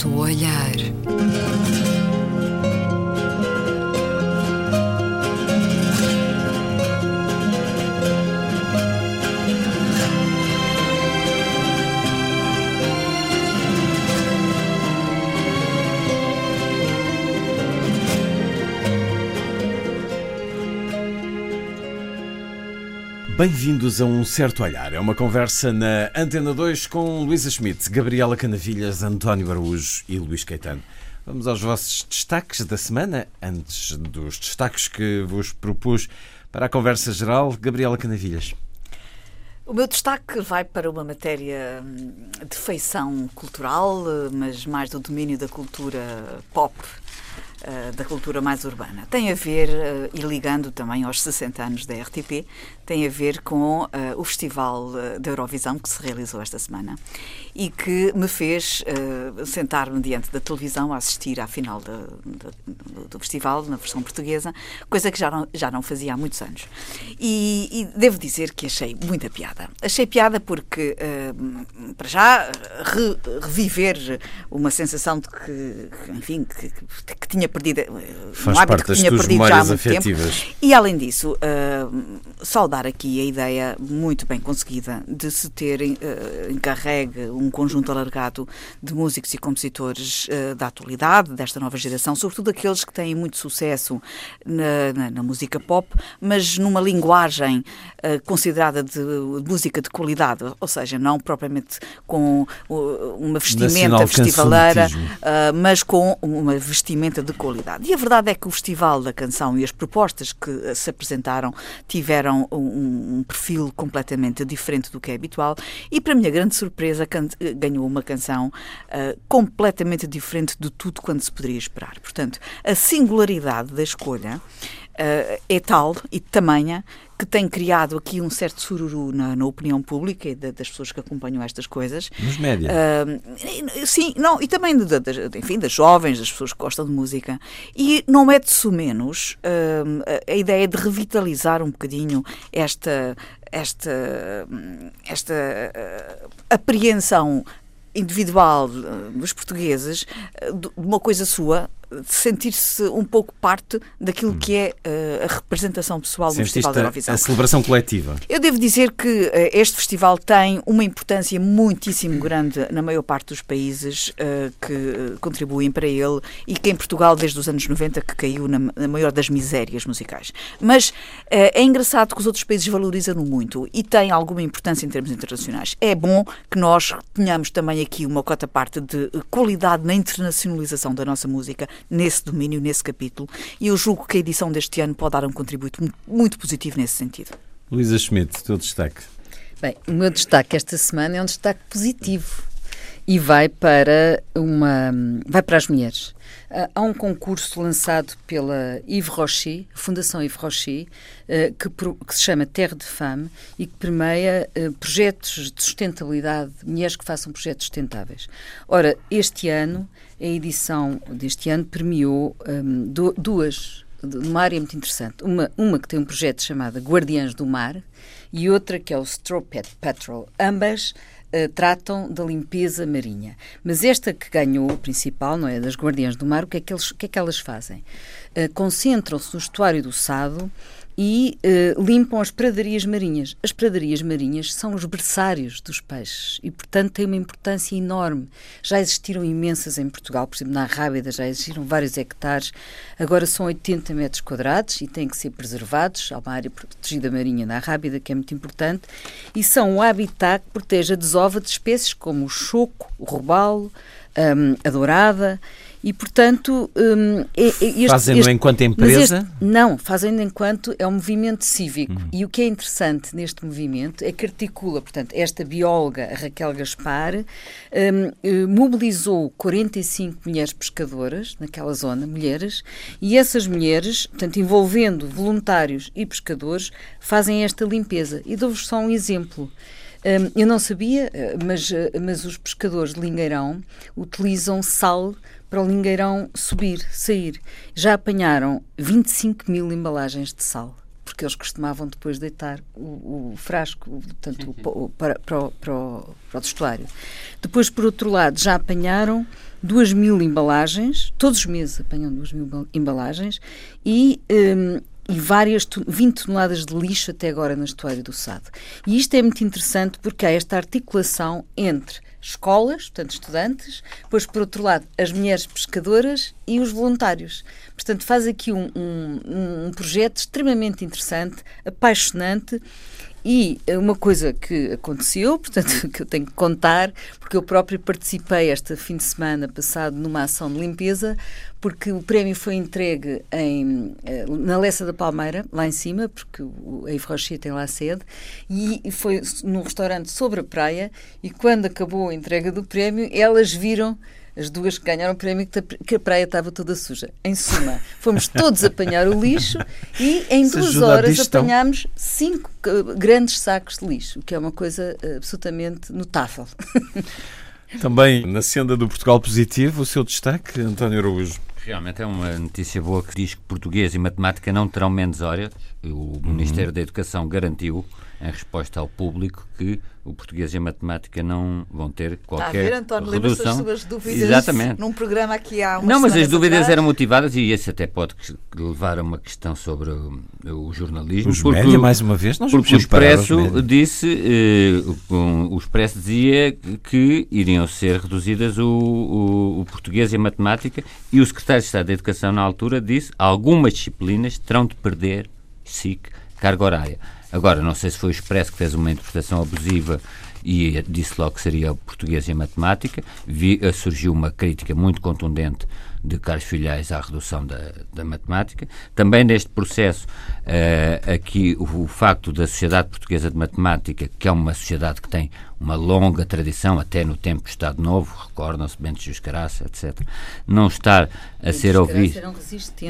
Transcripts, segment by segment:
certo olhar. Bem-vindos a Um Certo Olhar. É uma conversa na Antena 2 com Luísa Schmidt, Gabriela Canavilhas, António Araújo e Luís Caetano. Vamos aos vossos destaques da semana, antes dos destaques que vos propus para a conversa geral. Gabriela Canavilhas. O meu destaque vai para uma matéria hum, de feição cultural, mas mais do domínio da cultura pop uh, da cultura mais urbana. Tem a ver, uh, e ligando também aos 60 anos da RTP, tem a ver com uh, o Festival da Eurovisão que se realizou esta semana e que me fez sentar-me diante da televisão a assistir à final do festival, na versão portuguesa, coisa que já não, já não fazia há muitos anos. E, e devo dizer que achei muita piada. Achei piada porque, para já, re, reviver uma sensação de que, enfim, que, que tinha perdido, Faz um hábito que tinha perdido já há muito afetivas. tempo. E além disso, uh, saudar aqui a ideia muito bem conseguida de se ter uh, encarregue um conjunto alargado de músicos e compositores uh, da atualidade, desta nova geração, sobretudo aqueles que têm muito sucesso na, na, na música pop, mas numa linguagem uh, considerada de, de, música de qualidade, ou seja, não propriamente com uma vestimenta festivaleira, mas com uma vestimenta de qualidade. E a verdade é que o Festival da Canção e as propostas que eh, se apresentaram tiveram um, um perfil completamente diferente do que é habitual e, para minha grande surpresa, eh, ganhou uma canção uh, completamente diferente de tudo quanto se poderia esperar. Portanto, a singularidade da escolha uh, é tal e tamanha que tem criado aqui um certo sururu na, na opinião pública e das pessoas que acompanham estas coisas. Nos média. Uh, sim, não, e também de, de, enfim, das jovens, das pessoas que gostam de música. E não é de menos uh, a ideia de revitalizar um bocadinho esta, esta, esta uh, apreensão individual dos portugueses de uma coisa sua sentir-se um pouco parte daquilo que é uh, a representação pessoal do Festival da Eurovisão. A celebração coletiva. Eu devo dizer que uh, este festival tem uma importância muitíssimo grande na maior parte dos países uh, que contribuem para ele e que em Portugal, desde os anos 90, que caiu na, na maior das misérias musicais. Mas é engraçado que os outros países valorizam-no muito e tem alguma importância em termos internacionais. É bom que nós tenhamos também aqui uma cota parte de qualidade na internacionalização da nossa música nesse domínio, nesse capítulo, e eu julgo que a edição deste ano pode dar um contributo muito positivo nesse sentido. Luísa Schmidt, teu destaque. Bem, o meu destaque esta semana é um destaque positivo e vai para uma vai para as mulheres. Uh, há um concurso lançado pela Yves Rocher, Fundação Yves Rocher, uh, que, que, se chama Terre de Femme e que premia uh, projetos de sustentabilidade, mulheres que façam projetos sustentáveis. Ora, este ano, a edição deste ano premiou um, duas numa área muito interessante. Uma, uma que tem um projeto chamado Guardiãs do Mar e outra que é o Straw Patrol. Ambas uh, tratam da limpeza marinha. Mas esta que ganhou, o principal, não é? Das Guardiãs do Mar, o que é que, eles, o que, é que elas fazem? Uh, Concentram-se no estuário do Sado e uh, limpam as pradarias marinhas. As pradarias marinhas são os berçários dos peixes e, portanto, têm uma importância enorme. Já existiram imensas em Portugal, por exemplo, na Rábida já existiram vários hectares, agora são 80 metros quadrados e têm que ser preservados. Há uma área protegida marinha na Rábida que é muito importante e são o habitat que protege a desova de espécies como o choco, o robalo, um, a dourada e, portanto. Um, este, Fazem-no enquanto empresa? Este, não, fazem-no enquanto é um movimento cívico. Uhum. E o que é interessante neste movimento é que articula, portanto, esta bióloga, Raquel Gaspar, um, eh, mobilizou 45 mulheres pescadoras naquela zona, mulheres, e essas mulheres, portanto, envolvendo voluntários e pescadores, fazem esta limpeza. E dou-vos só um exemplo. Um, eu não sabia, eh, mas, eh, mas os pescadores de Lingueirão utilizam sal para o lingueirão subir, sair. Já apanharam 25 mil embalagens de sal porque eles costumavam depois deitar o, o frasco, portanto, o, para, para, o, para, o, para o vestuário. Depois, por outro lado, já apanharam duas mil embalagens, todos os meses apanham duas mil embalagens e, um, e várias 20 toneladas de lixo até agora na estuário do Sado. E isto é muito interessante porque há esta articulação entre escolas, portanto, estudantes, depois, por outro lado, as mulheres pescadoras e os voluntários. Portanto, faz aqui um, um, um projeto extremamente interessante, apaixonante e uma coisa que aconteceu, portanto, que eu tenho que contar, porque eu próprio participei este fim de semana passado numa ação de limpeza, porque o prémio foi entregue em, eh, na Lessa da Palmeira, lá em cima, porque o Yves Rocher tem lá sede, e foi num restaurante sobre a praia, e quando acabou a entrega do prémio, elas viram as duas que ganharam o prémio que a praia estava toda suja. Em suma, fomos todos apanhar o lixo e em Se duas horas apanhámos cinco grandes sacos de lixo, o que é uma coisa eh, absolutamente notável. Também na senda do Portugal Positivo, o seu destaque, António Araújo. Realmente é uma notícia boa que diz que português e matemática não terão menos horas. O uhum. Ministério da Educação garantiu em resposta ao público que o português e a matemática não vão ter qualquer Está a ver, António, redução. das suas dúvidas Exatamente. num programa aqui há Não, mas as dúvidas atrás. eram motivadas e isso até pode levar a uma questão sobre o, o jornalismo. Os média, mais uma vez, nós porque o Expresso disse, eh, um, o Expresso dizia que iriam ser reduzidas o, o, o português e a matemática e o secretário de Estado da Educação na altura disse algumas disciplinas terão de perder SIC carga horária. Agora, não sei se foi o Expresso que fez uma interpretação abusiva e disse logo que seria português e matemática. Vi, eh, surgiu uma crítica muito contundente de Carlos Filhais à redução da, da matemática. Também neste processo, uh, aqui o, o, facto da Sociedade Portuguesa de Matemática, que é uma sociedade que tem uma longa tradição, até no tempo do Estado Novo, recordam-se Bento Jus Caraça, etc., não estar a Bento ser ouvido. Eram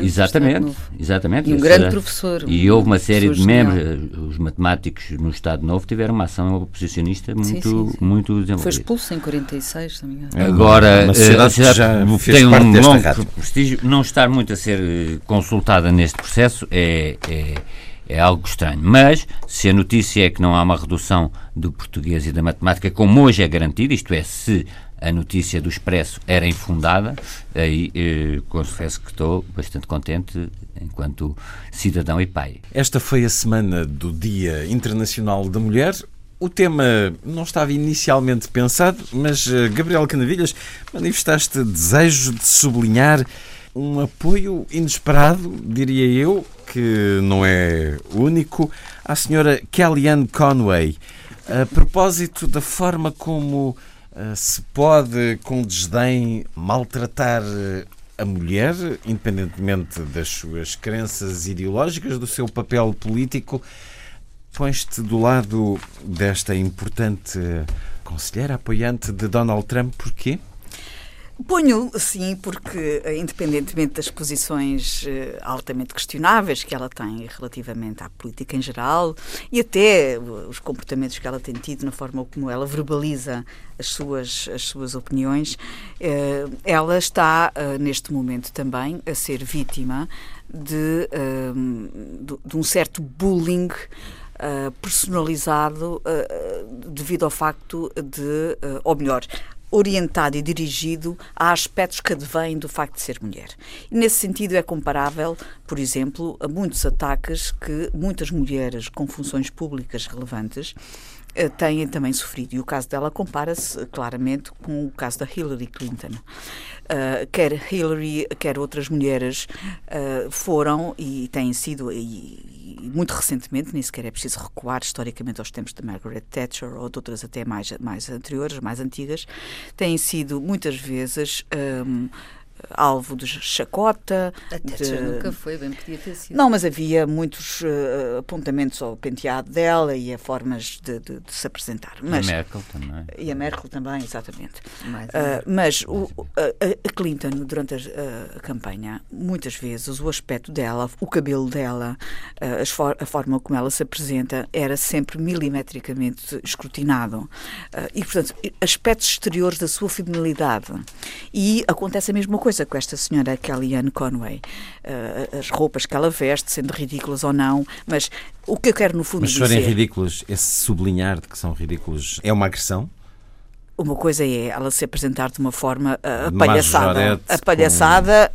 exatamente, exatamente. E um grande professor. E houve uma série de membros, os matemáticos no Estado Novo tiveram uma ação oposicionista muito, sim, sim, sim. muito desenvolvida. Foi expulso em 46, também. Agora, uma sociedade, a sociedade já tem um longo prestígio, não estar muito a ser eh, consultada neste processo é, é é algo estranho. Mas, se a notícia é que não há uma redução do português e da matemática, como hoje é garantido, isto é, se a notícia do Expresso era infundada, aí eh, confesso que estou bastante contente enquanto cidadão e pai. Esta foi a semana do Dia Internacional da Mulher. O tema não estava inicialmente pensado, mas uh, Gabriel Canavilhas manifestaste desejo de sublinhar um apoio inesperado, diria eu, que não é único, à senhora Kellyanne Conway, a propósito da forma como uh, se pode, com desdém, maltratar eh, a mulher, independentemente das suas crenças ideológicas, do seu papel político. Pões-te do lado desta importante conselheira apoiante de Donald Trump, porquê? Ponho, sim, porque, eh, independentemente das posições uh, altamente questionáveis que ela tem relativamente à política em geral e até os comportamentos que ela tem tido na forma como ela verbaliza as suas, as suas opiniões, uh, ela está, neste momento também, a ser vítima de, de, um certo bullying. Personalizado devido ao facto de, ou melhor, orientado e dirigido a aspectos que advêm do facto de ser mulher. E nesse sentido é comparável, por exemplo, a muitos ataques que muitas mulheres com funções públicas relevantes eh, têm também sofrido. E o caso dela compara-se claramente com o caso da Hillary Clinton. Uh, quer Hillary, quer outras mulheres uh, foram e têm sido, e, muito recentemente, nem sequer é preciso recuar historicamente aos tempos de Margaret Thatcher ou de outras até mais, mais anteriores, mais antigas, têm sido muitas vezes. Um, alvo de chacota. Até de... nunca foi, bem podia ter sido. Não, mas havia muitos uh, apontamentos ao penteado dela e a formas de, de, de se apresentar. Mas, e a Merkel também. E a Merkel também, exatamente. Uh, mas o, a, a, Clinton, durante a, a, campanha, muitas vezes o aspecto dela, o cabelo dela, uh, for, a forma como ela se apresenta, era sempre milimetricamente escrutinado. e, portanto, aspectos exteriores da sua feminilidade. E acontece a mesma coisa coisa com esta senhora Kellyanne Conway, uh, as roupas que ela veste, sendo ridículas ou não, mas o que eu quero no fundo mas dizer... Mas forem ridículos, esse sublinhar de que são ridículos é uma agressão? Uma coisa é ela se apresentar de uma forma uh, palhaçada. A palhaçada,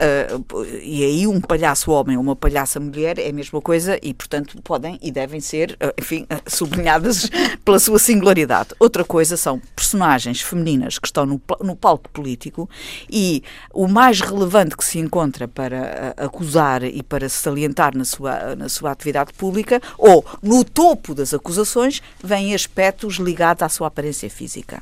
com... uh, e aí um palhaço homem ou uma palhaça mulher é a mesma coisa e, portanto, podem e devem ser, uh, enfim, sublinhadas pela sua singularidade. Outra coisa são personagens femininas que estão no, no palco político e o mais relevante que se encontra para acusar e para se salientar na sua, na sua atividade pública ou no topo das acusações vêm aspectos ligados à sua aparência física.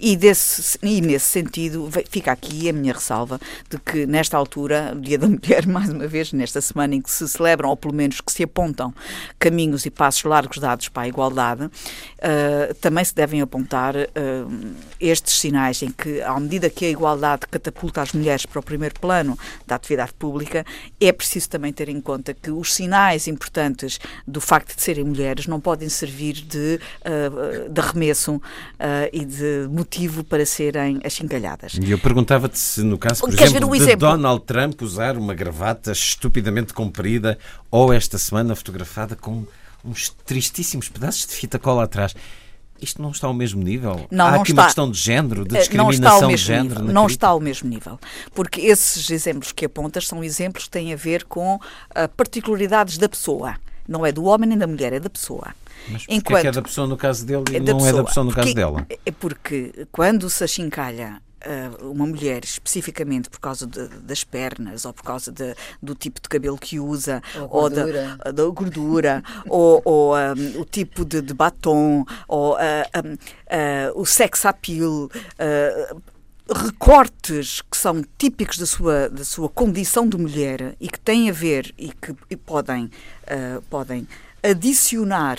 E, desse, e nesse sentido, fica aqui a minha ressalva de que, nesta altura, o Dia da Mulher, mais uma vez, nesta semana em que se celebram, ou pelo menos que se apontam caminhos e passos largos dados para a igualdade, uh, também se devem apontar uh, estes sinais em que, à medida que a igualdade catapulta as mulheres para o primeiro plano da atividade pública, é preciso também ter em conta que os sinais importantes do facto de serem mulheres não podem servir de, uh, de arremesso e de motivo para serem achincalhadas. E eu perguntava-te se, no caso, por Queres exemplo, de exemplo? Donald Trump usar uma gravata estupidamente comprida ou esta semana fotografada com uns tristíssimos pedaços de fita cola atrás. Isto não está ao mesmo nível? Não, Há não aqui está. uma questão de género, de discriminação de género? Não está ao mesmo nível. Porque esses exemplos que apontas são exemplos que têm a ver com uh, particularidades da pessoa. Não é do homem nem da mulher, é da pessoa. Mas Enquanto, é, é da pessoa no caso dele e é não pessoa, é da pessoa no porque, caso dela? É porque quando se achincalha uh, uma mulher especificamente por causa de, das pernas ou por causa de, do tipo de cabelo que usa ou, ou da, da, gordura ou, ou um, o tipo de, de batom ou uh, um, uh, o sex appeal recortes que são típicos da sua, da sua condição de mulher e que têm a ver e que e podem, uh, podem adicionar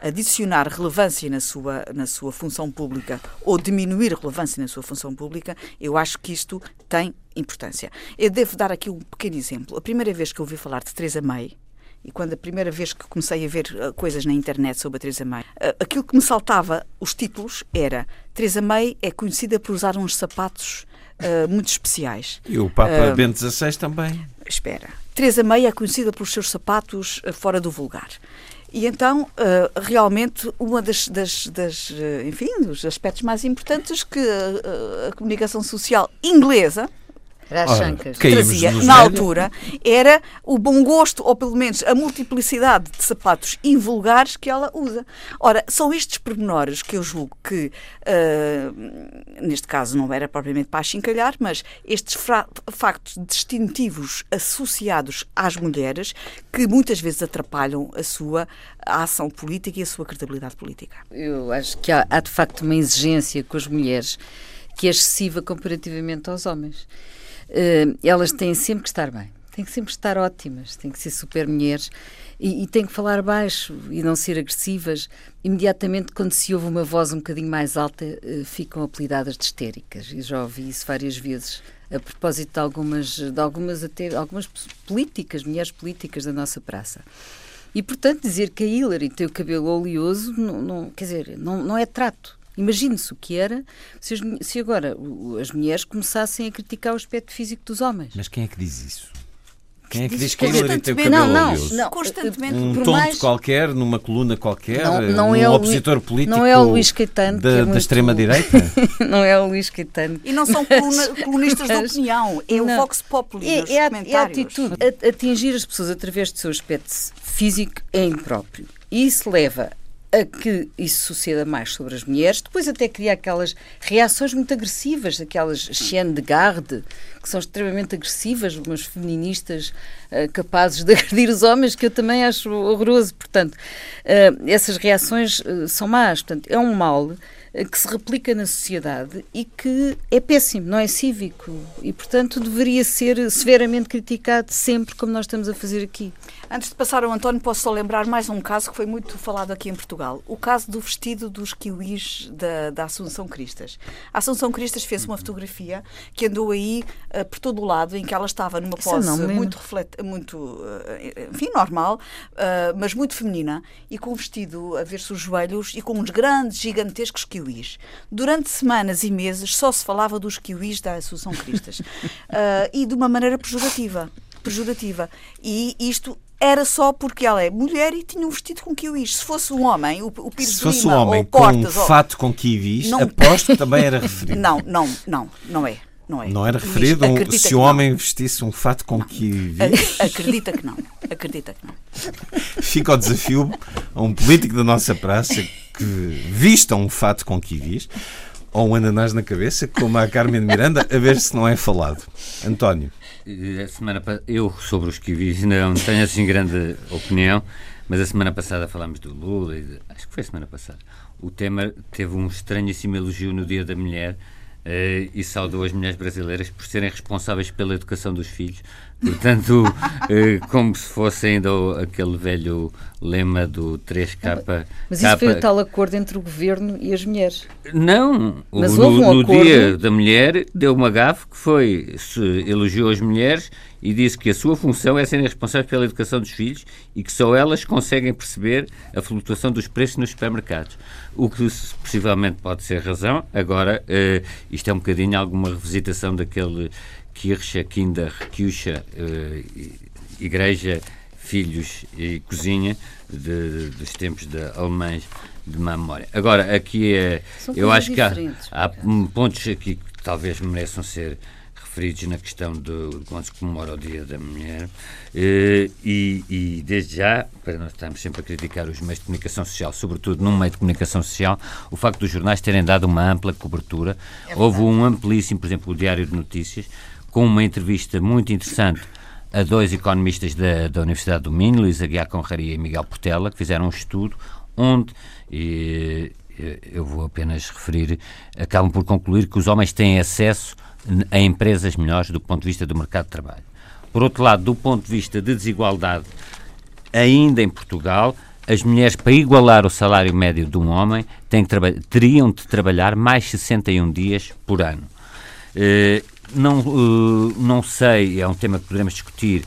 adicionar relevância na sua, na sua função pública ou diminuir relevância na sua função pública, eu acho que isto tem importância. Eu devo dar aqui um pequeno exemplo. A primeira vez que eu ouvi falar de Teresa May, e quando a primeira vez que comecei a ver uh, coisas na internet sobre a Teresa May, uh, aquilo que me saltava os títulos era Teresa May é conhecida por usar uns sapatos uh, muito especiais. E o Papa Bento XVI também. Espera. Teresa May é conhecida pelos seus sapatos uh, fora do vulgar. E então, uh, realmente, uma das, das, das, enfim, dos aspectos mais importantes que a comunicação social inglesa Raschancas. trazia na altura era o bom gosto, ou pelo menos a multiplicidade de sapatos invulgares que ela usa. Ora, são estes pormenores que eu julgo que, uh, neste caso, não era propriamente para achincalhar, mas estes factos distintivos associados às mulheres que muitas vezes atrapalham a sua ação política e a sua credibilidade política. Eu acho que há, há de facto uma exigência com as mulheres que é excessiva comparativamente aos homens. Uh, elas têm sempre que estar bem, têm que sempre estar ótimas, têm que ser super mulheres e, e têm que falar baixo e não ser agressivas. Imediatamente, quando se ouve uma voz um bocadinho mais alta, uh, ficam apelidadas de histéricas. E já ouvi isso várias vezes a propósito de algumas, de algumas, até, algumas políticas, mulheres políticas da nossa praça. E, portanto, dizer que a Hillary tem o cabelo oleoso, não, não quer dizer, não, não é trato. Imagine-se o que era se, as, se agora as mulheres começassem a criticar o aspecto físico dos homens. Mas quem é que diz isso? Quem é que diz que a Hillary tem o cabelo não, não, oleoso? Não, constantemente. Um tonto mais... qualquer, numa coluna qualquer, não, não um é opositor político não é o Luís Caetano, da, é muito... da extrema-direita? não é o Luís Caetano. E não são coluna, colunistas de opinião, é não. o Vox Populi é, é. É a atitude. Atingir as pessoas através do seu aspecto físico é impróprio. E isso leva a que isso suceda mais sobre as mulheres, depois até cria aquelas reações muito agressivas, aquelas chienne de garde, que são extremamente agressivas, umas feministas uh, capazes de agredir os homens, que eu também acho horroroso. Portanto, uh, essas reações uh, são más. Portanto, é um mal que se replica na sociedade e que é péssimo, não é cívico e, portanto, deveria ser severamente criticado sempre, como nós estamos a fazer aqui. Antes de passar ao António, posso só lembrar mais um caso que foi muito falado aqui em Portugal. O caso do vestido dos kiwis da, da Assunção Cristas. A Assunção Cristas fez uma fotografia que andou aí uh, por todo o lado, em que ela estava numa pose muito, reflet, muito uh, enfim, normal, uh, mas muito feminina, e com o vestido a ver-se os joelhos e com uns grandes, gigantescos kiwis. Durante semanas e meses só se falava dos kiwis da Associação Cristas. e de uma maneira pejorativa. Pejorativa. E isto era só porque ela é mulher e tinha um vestido com kiwis. Se fosse um homem, o, o Pires Se fosse Lima, um homem com Portas, um ou... fato com kiwis, Não. aposto que também era referido. Não, não, não, não é. Não, é. Não era referido um- se o não. homem vestisse um fato com kiwis. A- Acredita que não. Acredita que não. Fica o desafio a um político da nossa praça que vista um fato com kiwis ou um ananás na cabeça, como a Carmen Miranda, a ver se não é falado. António. Eh, A semana eu sobre os kiwis não tenho assim grande opinião, mas a semana passada falámos do Lula, de- acho que foi a semana passada. O tema teve um estranhíssimo elogio no Dia da Mulher eh, e saudou as mulheres brasileiras por serem responsáveis pela educação dos filhos. Portanto, eh, como se fosse ainda aquele velho lema do 3K. Mas isso foi o tal acordo entre o governo e as mulheres. não, Mas no, houve um no acordo- dia da mulher deu uma gafe que foi, se elogiou as mulheres e disse que a sua função é serem responsáveis pela educação dos filhos e que só elas conseguem perceber a flutuação dos preços nos supermercados. O que possivelmente pode ser razão. Agora, eh, isto é um bocadinho alguma revisitação daquele Kirche, Kinder, Kirche, eh, Igreja, Filhos e Cozinha de- dos tempos de alemães de má memória. Agora, aqui é. São eu acho que há, há hum, pontos aqui que talvez mereçam ser referidos na questão do quando se comemora o Dia da Mulher Eh, e, e desde já, para nós estarmos sempre a criticar os meios de comunicação social, sobretudo num meio de comunicação social, o facto dos jornais terem dado uma ampla cobertura. Houve um amplíssimo, por exemplo, o Diário de Notícias, com uma entrevista muito interessante a dois economistas da, da Universidade do Minho, Luísa Guiar Conraria e Miguel Portela, que fizeram um estudo onde, e, eu vou apenas referir, acabam por concluir que os homens têm acesso a empresas melhores do ponto de vista do mercado de trabalho. Por outro lado, do ponto de vista de desigualdade, ainda em Portugal, as mulheres, para igualar o salário médio de um homem, teriam de trabalhar mais 61 dias por ano. Eh, não, eh, não sei, é um tema que poderemos discutir,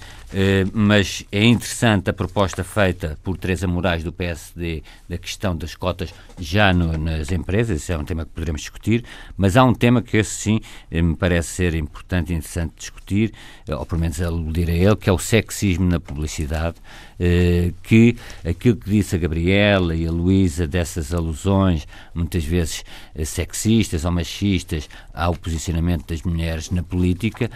mas é interessante a proposta feita por Teresa Moraes do PSD da questão das cotas já no- nas empresas, esse é um tema que poderemos discutir, mas há um tema que esse sim eh, me parece ser importante e interessante discutir, eh, ou pelo menos aludir a ele, que é o sexismo na publicidade, eh, que aquilo que disse a Gabriela e a Luísa dessas alusões, muitas vezes eh, sexistas ou machistas, ao posicionamento das mulheres na política,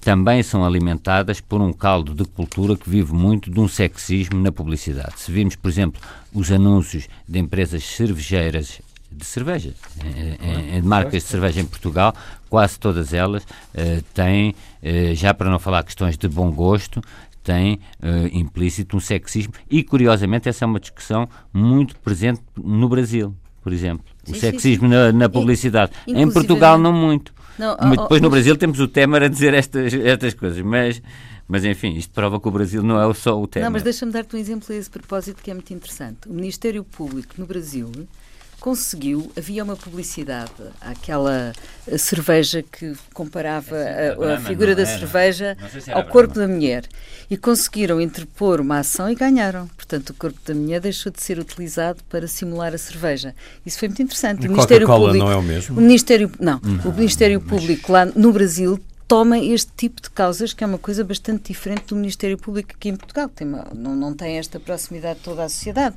também são alimentadas por um caldo de cultura que vive muito de um sexismo na publicidade. Se virmos, por exemplo, os anúncios de empresas cervejeiras de cerveja, em, em- de marcas de cerveja em Portugal, quase todas elas eh, têm, eh, já para não falar questões de bom gosto, têm eh, implícito um sexismo e, curiosamente, essa é uma discussão muito presente no Brasil, por exemplo. O Sim, sim, sexismo na, na publicidade. Em inclusivamente- Portugal, não muito. Não, Mas oh, oh, depois no Brasil temos o Temer a dizer estas, estas coisas, mas, mas enfim, isto prova que o Brasil não é só o Temer. Não, mas deixa-me dar-te um exemplo a esse propósito que é muito interessante. O Ministério Público no Brasil conseguiu, havia uma publicidade, aquela eh, cerveja que comparava É, a, a Brahma, figura não da era? cerveja Não se ao corpo Brahma. da mulher. E conseguiram interpor uma ação e ganharam. Portanto, o corpo da mulher deixou de ser utilizado para simular a cerveja. Isso foi muito interessante. A o Ministério Público, não é o mesmo? o Ministério, não, o Ministério Público lá no Brasil toma este tipo de causas, que é uma coisa bastante diferente do Ministério Público aqui em Portugal, que tem uma- não, não tem esta proximidade toda à sociedade.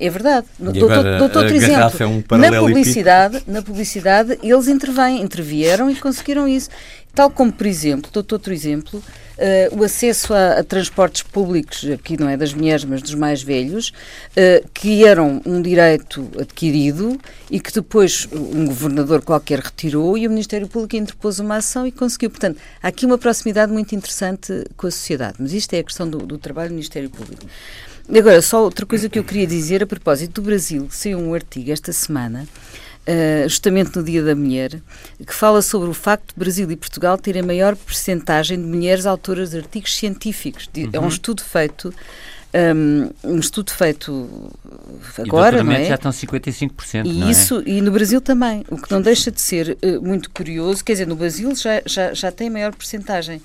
É verdade. E dou- dou- agora dou-te outro exemplo. é um na publicidade, na publicidade, eles intervêm, intervieram e conseguiram isso. Tal como, por exemplo, dou-te outro exemplo, eh, o acesso a, a transportes públicos, aqui não é das mulheres, mas dos mais velhos, eh, que eram um direito adquirido e que depois um governador qualquer retirou e o Ministério Público interpôs uma ação e conseguiu. Portanto, há aqui uma proximidade muito interessante com a sociedade, mas isto é a questão do, do trabalho do Ministério Público. Agora, só outra coisa que eu queria dizer a propósito do Brasil, saiu um artigo esta semana, eh, justamente no Dia da Mulher, que fala sobre o facto de Brasil e Portugal terem maior percentagem de mulheres autoras de artigos científicos. É um estudo feito, um, um estudo feito agora, não é? já estão 55%, E não é? isso, e no Brasil também, o que não deixa de ser eh, muito curioso, quer dizer, no Brasil já, já, já tem maior percentagem.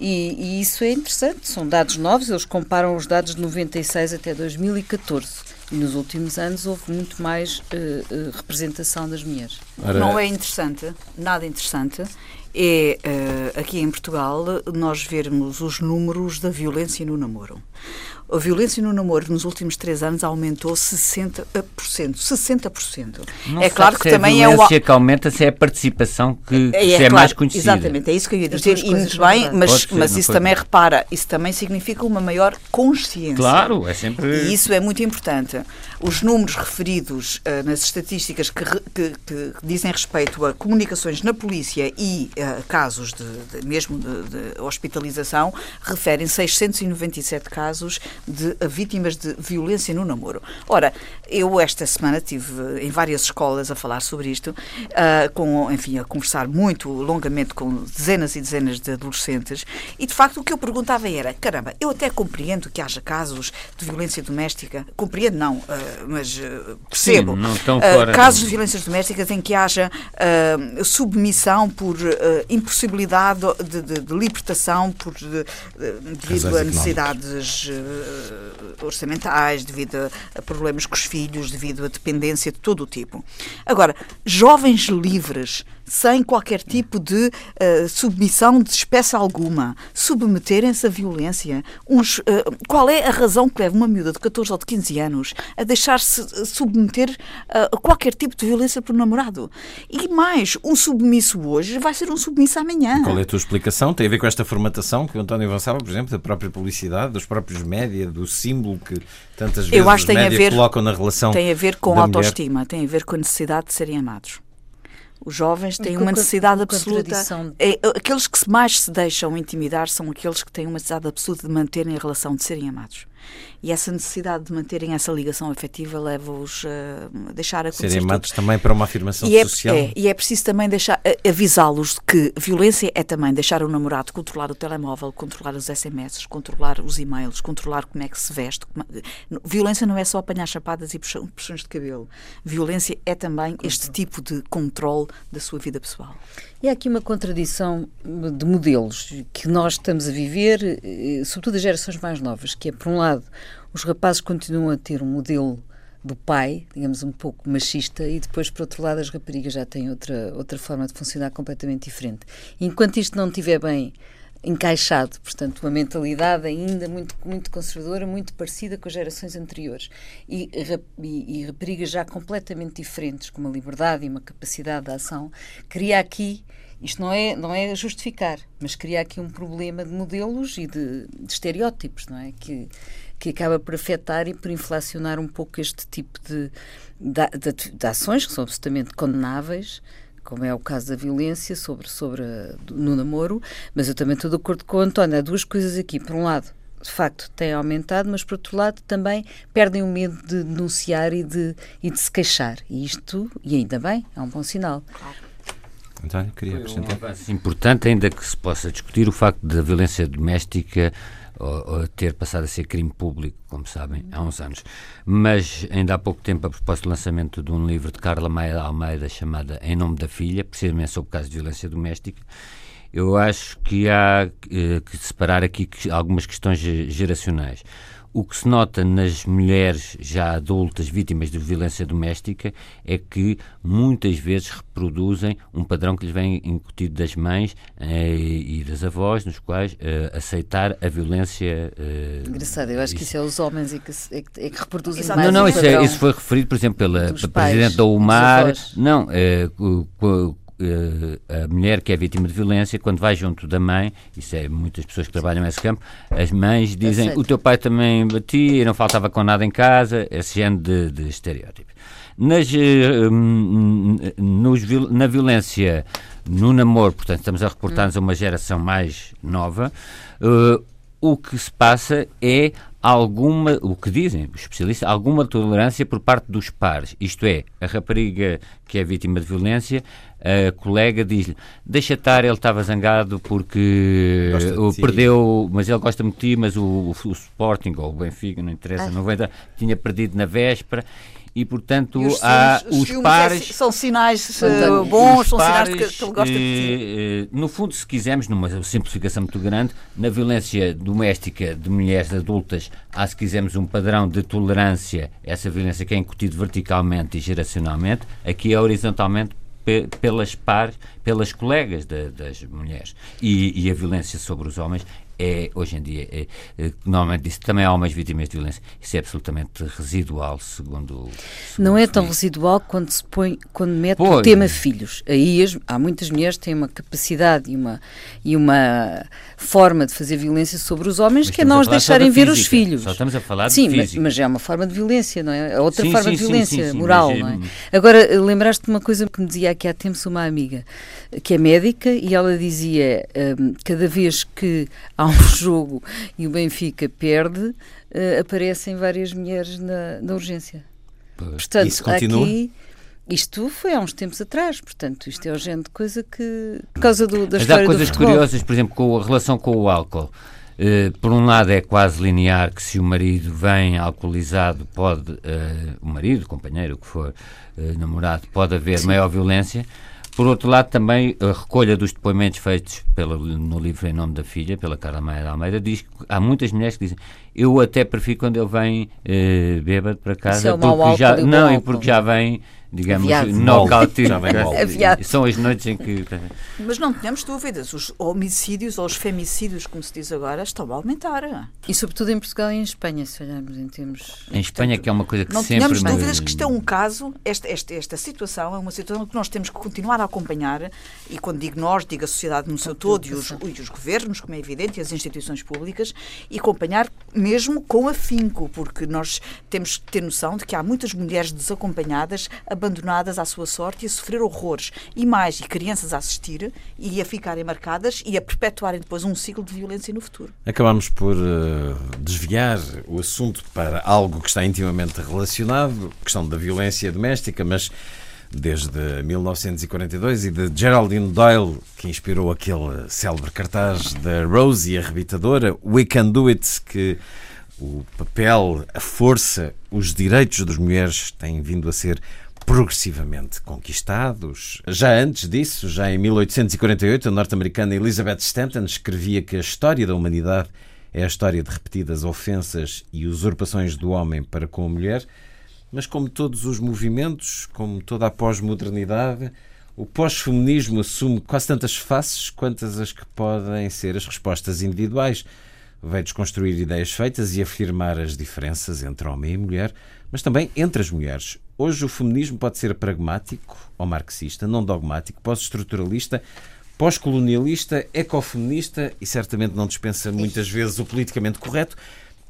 E, e isso é interessante, são dados novos, eles comparam os dados de 96 até 2014. E nos últimos anos houve muito mais uh, uh, representação das mulheres. Ora... Não é interessante, nada interessante, é uh, aqui em Portugal nós vermos os números da violência no namoro. A violência no namoro nos últimos três anos aumentou 60%. 60%. Não é claro que também é o. A que aumenta se é a participação que, é, é, é claro, mais conhecida. Exatamente, é isso que eu ia dizer. E muito bem, mas, ser, mas isso também, repara, isso também significa uma maior consciência. Claro, é sempre. E isso é muito importante. Os números referidos uh, nas estatísticas que, que, que, dizem respeito a comunicações na polícia e uh, casos de, de mesmo de, de hospitalização referem 697 casos de vítimas de violência no namoro. Ora, eu esta semana estive em várias escolas a falar sobre isto, uh, com, enfim, a conversar muito longamente com dezenas e dezenas de adolescentes, e de facto o que eu perguntava era: caramba, eu até compreendo que haja casos de violência doméstica, compreendo não, uh, mas uh, percebo. Sim, não fora. casos de violências domésticas em que haja submissão por impossibilidade de, de, de, libertação por, de, devido a necessidades orçamentais, devido a, problemas com os filhos, devido a dependência de todo o tipo. Agora, jovens livres sem qualquer tipo de uh, submissão de espécie alguma, submeterem-se à violência. Uns, uh, qual é a razão que leva uma miúda de 14 ou de 15 anos a deixar-se eh, submeter a qualquer tipo de violência por namorado? E mais, um submisso hoje vai ser um submisso amanhã. Qual é a tua explicação? Tem a ver com esta formatação que o António avançava, por exemplo, da própria publicidade, dos próprios média, do símbolo que tantas vezes Eu acho os média ver, colocam na relação. Tem a ver com a autoestima, mulher. tem a ver com a necessidade de serem amados. Os jovens têm uma necessidade absoluta. É, aqueles que mais se deixam intimidar são aqueles que têm uma necessidade absoluta de manterem a relação, de serem amados. E essa necessidade de manterem essa ligação afetiva leva-os a deixar a Serem amados também para uma afirmação e é, social. É, e é preciso também deixar avisá-los de que violência é também deixar o namorado controlar o telemóvel, controlar os SMS, controlar os e-mails, controlar como é que se veste. Violência não é só apanhar chapadas e puxões de cabelo. Violência é também este tipo de controle da sua vida pessoal. E há aqui uma contradição de modelos que nós estamos a viver, eh, sobretudo as gerações mais novas, que é, por um lado, os rapazes continuam a ter um modelo do pai, digamos, um pouco machista, e depois, por outro lado, as raparigas já têm outra, outra forma de funcionar completamente diferente. Enquanto isto não estiver bem encaixado, portanto, uma mentalidade ainda muito, muito conservadora, muito parecida com as gerações anteriores, e, e, e raparigas já completamente diferentes, com uma liberdade e uma capacidade de ação, cria aqui isto não é, não é justificar, mas cria aqui um problema de modelos e de, de estereótipos, não é? Que, que acaba por afetar e por inflacionar um pouco este tipo de, de, de, de ações que são absolutamente condenáveis, como é o caso da violência sobre, sobre no namoro, mas eu também estou de acordo com o António. Há duas coisas aqui. Por um lado, de facto, tem aumentado, mas por outro lado também perdem o medo de denunciar e de, e de se queixar. E isto, e ainda bem, é um bom sinal. Claro. António, queria acrescentar. Um importante, ainda que se possa discutir o facto da violência doméstica ou, ou ter passado a ser crime público, como sabem, há uns anos. Mas ainda há pouco tempo, a propósito do lançamento de um livro de Carla Maia Almeida chamada Em Nome da Filha, precisamente sobre o caso de violência doméstica, eu acho que há eh, que separar aqui algumas questões geracionais. O que se nota nas mulheres já adultas vítimas de violência doméstica é que muitas vezes reproduzem um padrão que lhes vem incutido das mães eh, e das avós, nos quais eh, aceitar a violência. Eh, Engraçado, eu acho que isso é os homens e que, é que, é que reproduzem Exato. mais. Não, não, isso, é, isso, foi referido, por exemplo, pela, pela Presidente da UMAR. Não, eh, a mulher que é vítima de violência, quando vai junto da mãe, isso é muitas pessoas que trabalham nesse campo, as mães dizem o teu pai também batia, não faltava com nada em casa, esse género de, de estereótipos. Nas, uh, nos, na violência no namoro, portanto, estamos a reportar-nos a uma geração mais nova, uh, o que se passa é alguma, o que dizem os especialistas, alguma tolerância por parte dos pares. Isto é, a rapariga que é vítima de violência, a colega diz-lhe, deixa estar, ele estava zangado porque o perdeu, mas ele gosta muito de ti, mas o, o, o, Sporting ou o Benfica, não interessa, ah. 90, tinha perdido na véspera e, portanto, os há os, os é pares. É, são sinais uh, bons, são sinais que, ele gosta de dizer. no fundo, se quisermos, numa simplificação muito grande, na violência doméstica de mulheres adultas, há, se quisermos, um padrão de tolerância, essa violência que é incutido verticalmente e geracionalmente, aqui é horizontalmente pelas pares, pelas colegas de, das mulheres. E, e, a violência sobre os homens é, hoje em dia, é, é, normalmente diz também há umas vítimas de violência. Isso é absolutamente residual, segundo. segundo não é tão residual quando se põe, quando mete pois. o tema filhos. Aí as, há muitas mulheres que têm uma capacidade e uma, e uma forma de fazer violência sobre os homens mas que é não os deixarem ver os filhos. Só estamos a falar sim, de Sim, mas, mas, é uma forma de violência, não é? é outra sim, forma sim, de violência moral, não é? Agora, lembraste de uma coisa que me dizia aqui há tempos uma amiga, que é médica, e ela dizia um, cada vez que há um jogo e o Benfica perde, uh, aparecem várias mulheres na, na urgência. Portanto, Isso continua? aqui. Isto foi há uns tempos atrás, portanto, isto é urgente coisa que. Por causa do, da Mas história há coisas curiosas, por exemplo, com a relação com o álcool. Uh, por um lado é quase linear que se o marido vem alcoolizado pode, uh, o marido, o companheiro, o que for, uh, namorado, pode haver Sim. maior violência. Por outro lado, também a recolha dos depoimentos feitos pela, no livro Em Nome da Filha, pela Carla Maia da Almeida, diz que há muitas mulheres que dizem eu até prefiro quando ele vem uh, bêbado para casa, é porque já, não, e porque já vem digamos, knockout. São as noites em que. Mas não tenhamos dúvidas, os homicídios ou os femicídios, como se diz agora, estão a aumentar. E sobretudo em Portugal e em Espanha, se olharmos em termos. Em Espanha, que é uma coisa que não sempre. Não tenhamos dúvidas que isto é um caso, esta, esta, esta situação é uma situação que nós temos que continuar a acompanhar, e quando digo nós, digo a sociedade no seu todo e os, e os governos, como é evidente, e as instituições públicas, e acompanhar mesmo com afinco, porque nós temos que ter noção de que há muitas mulheres desacompanhadas a abandonadas à sua sorte e a sofrer horrores. E mais, e crianças a assistir e a ficarem marcadas e a perpetuarem depois um ciclo de violência no futuro. Acabamos por uh, desviar o assunto para algo que está intimamente relacionado, a questão da violência doméstica, mas desde 1942 e de Geraldine Doyle, que inspirou aquele célebre cartaz da Rosie arrebitadora, We Can Do It, que o papel, a força, os direitos das mulheres têm vindo a ser progressivamente conquistados. Já antes disso, já em 1848, a norte-americana Elizabeth Stanton escrevia que a história da humanidade é a história de repetidas ofensas e usurpações do homem para com a mulher, mas como todos os movimentos, como toda a pós-modernidade, o pós-feminismo assume quase tantas faces quantas as que podem ser as respostas individuais. Veio desconstruir ideias feitas e afirmar as diferenças entre homem e mulher, mas também entre as mulheres. Hoje o feminismo pode ser pragmático ou marxista, não dogmático, pós-estruturalista, pós-colonialista, ecofeminista e certamente não dispensa muitas vezes o politicamente correto.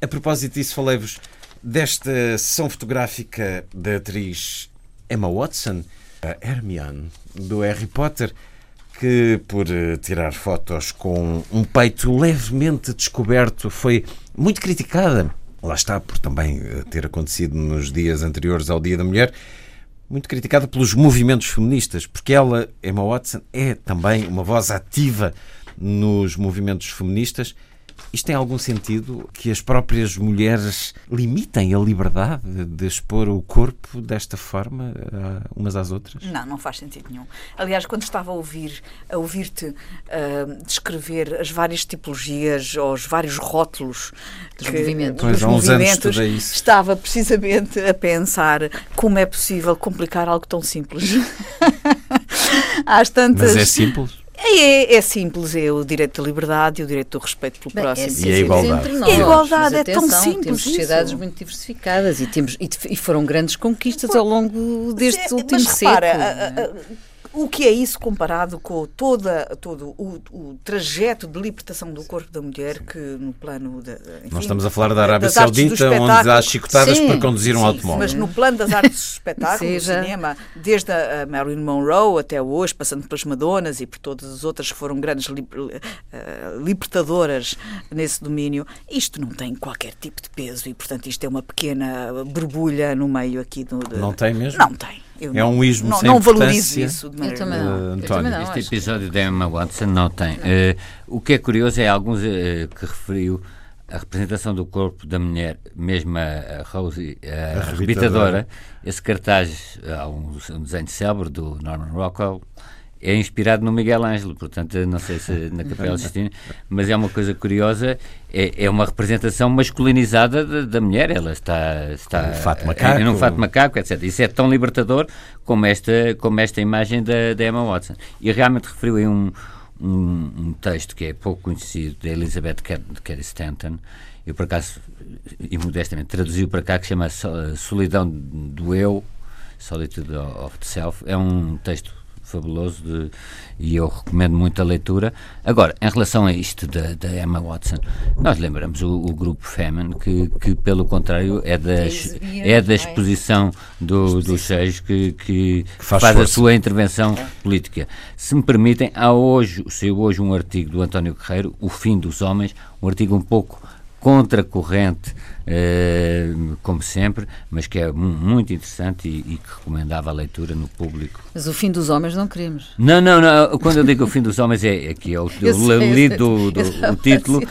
A propósito disso, falei-vos desta sessão fotográfica da atriz Emma Watson, a Hermione, do Harry Potter, que por eh, tirar fotos com um peito levemente descoberto foi muito criticada lá está, por também eh, ter acontecido nos dias anteriores ao Dia da Mulher, muito criticada pelos movimentos feministas, porque ela, Emma Watson, é também uma voz ativa nos movimentos feministas isto tem algum sentido que as próprias mulheres limitem a liberdade de expor o corpo desta forma uh, umas às outras? Não, não faz sentido nenhum. Aliás, quando estava a ouvir a ouvir-te uh, descrever as várias tipologias ou os vários rótulos dos que, movimentos, pois, dos movimentos estava precisamente a pensar como é possível complicar algo tão simples. Às tantas. Mas é simples? É, é, simples, é o direito da liberdade e o direito do respeito pelo Bem, próximo. É e a igualdade. Nós, a igualdade é tão simples. Temos sociedades isso. muito diversificadas e, temos, e, e, foram grandes conquistas ao longo deste último século. Repara, o que é isso comparado com toda, todo o, o trajeto de libertação do corpo da mulher que no plano enfim, Nós estamos a falar da Arábia Saudita, onde há chicotadas sim, para conduzir um sim, automóvel. Mas no plano das artes do espetáculo, do cinema, desde a Marilyn Monroe até hoje, passando pelas Madonas e por todas as outras que foram grandes li, uh, libertadoras nesse domínio, isto não tem qualquer tipo de peso e, portanto, isto é uma pequena borbulha no meio aqui do. De... Não tem mesmo? Não tem. Eu é um ismo não, sem não valorizo isso de maneira. Também não. Uh, também não este episódio da Emma Watson não tem. Uh, o que é curioso é alguns uh, que referiu a representação do corpo da mulher, mesmo a, Rosie, a, a arrebitadora, esse cartaz, há um, um desenho célebre do Norman Rockwell, é inspirado no Miguel Ângelo, portanto, não sei se na Capela Sistina, mas é uma coisa curiosa, é, é uma representação masculinizada da, da mulher, ela está, está um fato macaco, é, num fato macaco, etc. Isso é tão libertador como esta, como esta imagem da, da Emma Watson. E realmente referiu aí um, um, um, texto que é pouco conhecido, de Elizabeth Cary Stanton, eu por acaso, e modestamente, traduziu para cá, que chama Solidão do Eu, Solitude of the Self, é um texto fabuloso de, e eu recomendo muito a leitura. Agora, em relação a isto da, da Emma Watson, nós lembramos o, o grupo Femen, que, que pelo contrário é da, é da exposição do, dos cheios que, que, que faz, faz a sua intervenção política. Se me permitem, há hoje, saiu hoje um artigo do António Guerreiro, O Fim dos Homens, um artigo um pouco contracorrente, como sempre, mas que é muito interessante e, e, que recomendava a leitura no público. Mas o fim dos homens não queremos. Não, não, não. Quando eu digo o fim dos homens é, é que é o, lido do, do o título,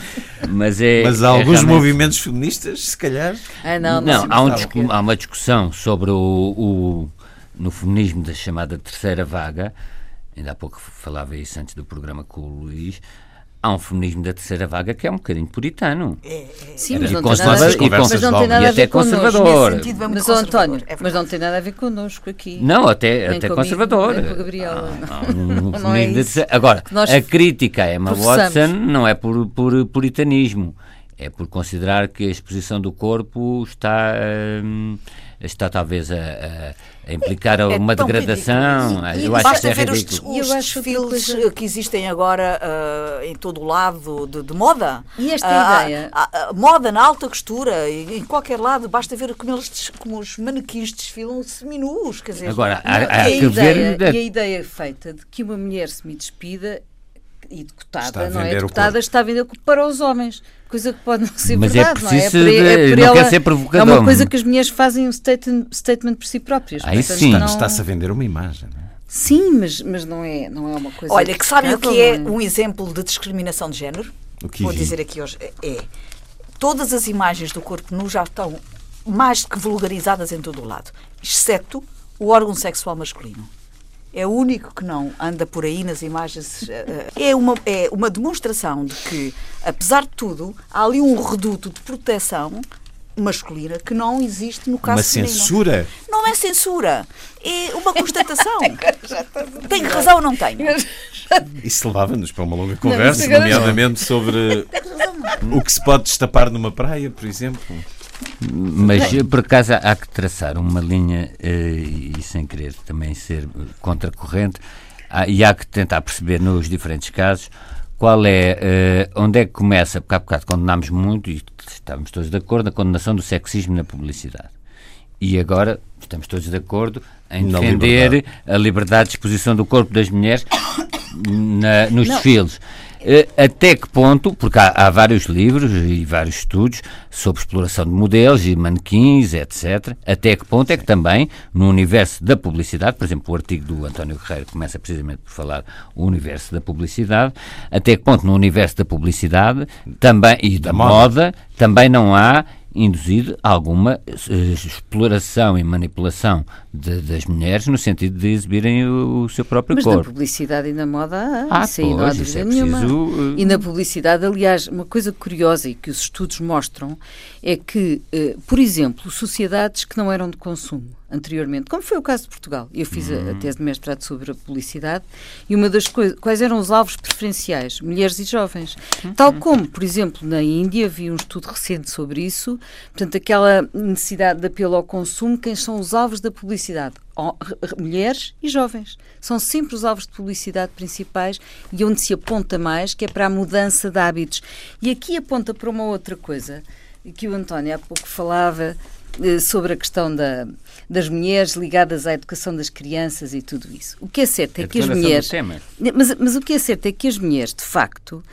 mas é. Mas há é alguns realmente... movimentos feministas, se calhar. Ah, não, não, não há, um há uma discussão sobre o, o no feminismo da chamada terceira vaga. Ainda há pouco falava isso antes do programa com o Luís há um feminismo da terceira vaga que é um bocadinho puritano. É, é. Sim, mas não, conservador, e, mas não tem nada a ver conservador. Sentido, mas, António, é mas não tem nada a ver connosco aqui. Não, até, até comigo, conservador. Nem com a Gabriela. Ah, não, não é agora, a crítica a Emma Watson não é por, por puritanismo, é por considerar que a exposição do corpo está... Hum, está talvez a, a, a implicar é, uma degradação. E, eu acho basta que é ver ridículo. os, os desfiles coisa... que existem agora uh, em todo o lado de, de moda. E esta uh, ideia? A, a, moda na alta costura, em qualquer lado, basta ver como, eles, como os manequins desfilam seminus. Quer dizer, agora, há, há que ver... E a ideia feita de que uma mulher se me despida e decotada, não é? Decotada está a vender para os homens coisa que pode não ser mas é verdade, é preciso não é? É por, é por não ela, quer ser provocador. É uma coisa que as mulheres fazem um statement, statement por si próprias. Aí sim. Não... Está-se a vender uma imagem, não é? Sim, mas, mas não, é, não é uma coisa. Olha, que, que sabem o que é, um exemplo de discriminação de género? O que Vou dizer aqui hoje. É todas as imagens do corpo nu já estão mais que vulgarizadas em todo o lado, exceto o órgão sexual masculino é o único que não anda por aí nas imagens. Eh, eh, é uma, é uma demonstração de que, apesar de tudo, há ali um reduto de proteção masculina que não existe no caso Uma censura? Não é censura, é uma constatação. tem razão ou não tem? Isso levava-nos para uma longa conversa, não, nomeadamente sobre o que se pode destapar numa praia, por exemplo. Mas por acaso há que traçar uma linha uh, e sem querer também ser contracorrente e há que tentar perceber nos diferentes casos qual é, uh, onde é que começa, porque há bocado condenámos muito e estávamos todos de acordo na condenação do sexismo na publicidade. E agora estamos todos de acordo em defender liberdade. a liberdade de exposição do corpo das mulheres na, nos Não. desfiles. Eh, até que ponto, porque há, há, vários livros e vários estudos sobre exploração de modelos e manequins, etc. Até que ponto é que também, no universo da publicidade, por exemplo, o artigo do António Guerreiro começa precisamente por falar o universo da publicidade, até que ponto no universo da publicidade também e da, da moda. moda também não há induzido alguma uh, exploração e manipulação de, das mulheres no sentido de exibirem o, o seu próprio Mas corpo. Mas na publicidade e na moda ah, isso pois, não há dúvida é nenhuma. Preciso, uh... E na publicidade, aliás, uma coisa curiosa e que os estudos mostram é que, uh, por exemplo, sociedades que não eram de consumo anteriormente, como foi o caso de Portugal. Eu fiz a, a, tese de mestrado sobre a publicidade e uma das coisas, quais eram os alvos preferenciais? Mulheres e jovens. Uhum. Tal como, por exemplo, na Índia, havia um estudo recente sobre isso, portanto, aquela necessidade de apelo ao consumo, quem são os alvos da publicidade? mulheres e jovens. São sempre os alvos de publicidade principais e onde se aponta mais, que é para a mudança de hábitos. E aqui aponta para uma outra coisa, que o António há pouco falava, sobre a questão da, das mulheres ligadas à educação das crianças e tudo isso. O que é certo é que as mulheres. Mas, mas o que é certo é que as mulheres, de facto,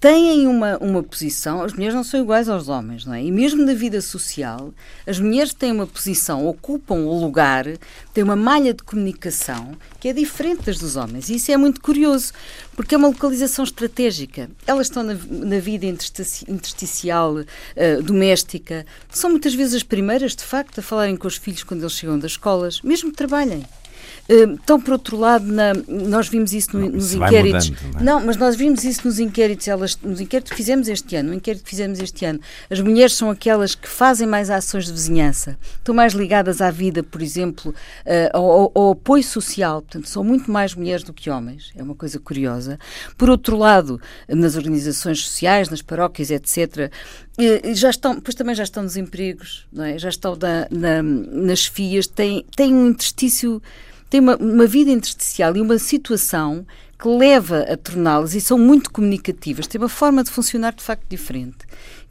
têm uma, uma posição, as mulheres não são iguais aos homens, não é? E mesmo na vida social, as mulheres têm uma posição, ocupam o lugar, têm uma malha de comunicação que é diferente das dos homens. E isso é muito curioso, porque é uma localização estratégica. Elas estão na, na vida intersticial, uh, doméstica, são muitas vezes as primeiras, de facto, a falarem com os filhos quando eles chegam das escolas, mesmo que trabalhem. Então, por outro lado, na, nós vimos isso no, nos inquéritos. Mudando, não, é? não, mas nós vimos isso nos inquéritos, elas, nos inquéritos que fizemos este ano, no inquérito que fizemos este ano. As mulheres são aquelas que fazem mais ações de vizinhança, estão mais ligadas à vida, por exemplo, uh, ao, ao, apoio social, portanto, são muito mais mulheres do que homens, é uma coisa curiosa. Por outro lado, nas organizações sociais, nas paróquias, etc., já estão, pois também já estão nos empregos, não é? já estão na, na, nas FIAs, têm, têm um interstício têm uma, uma vida intersticial e uma situação que leva a torná-las, e são muito comunicativas, têm uma forma de funcionar de facto diferente,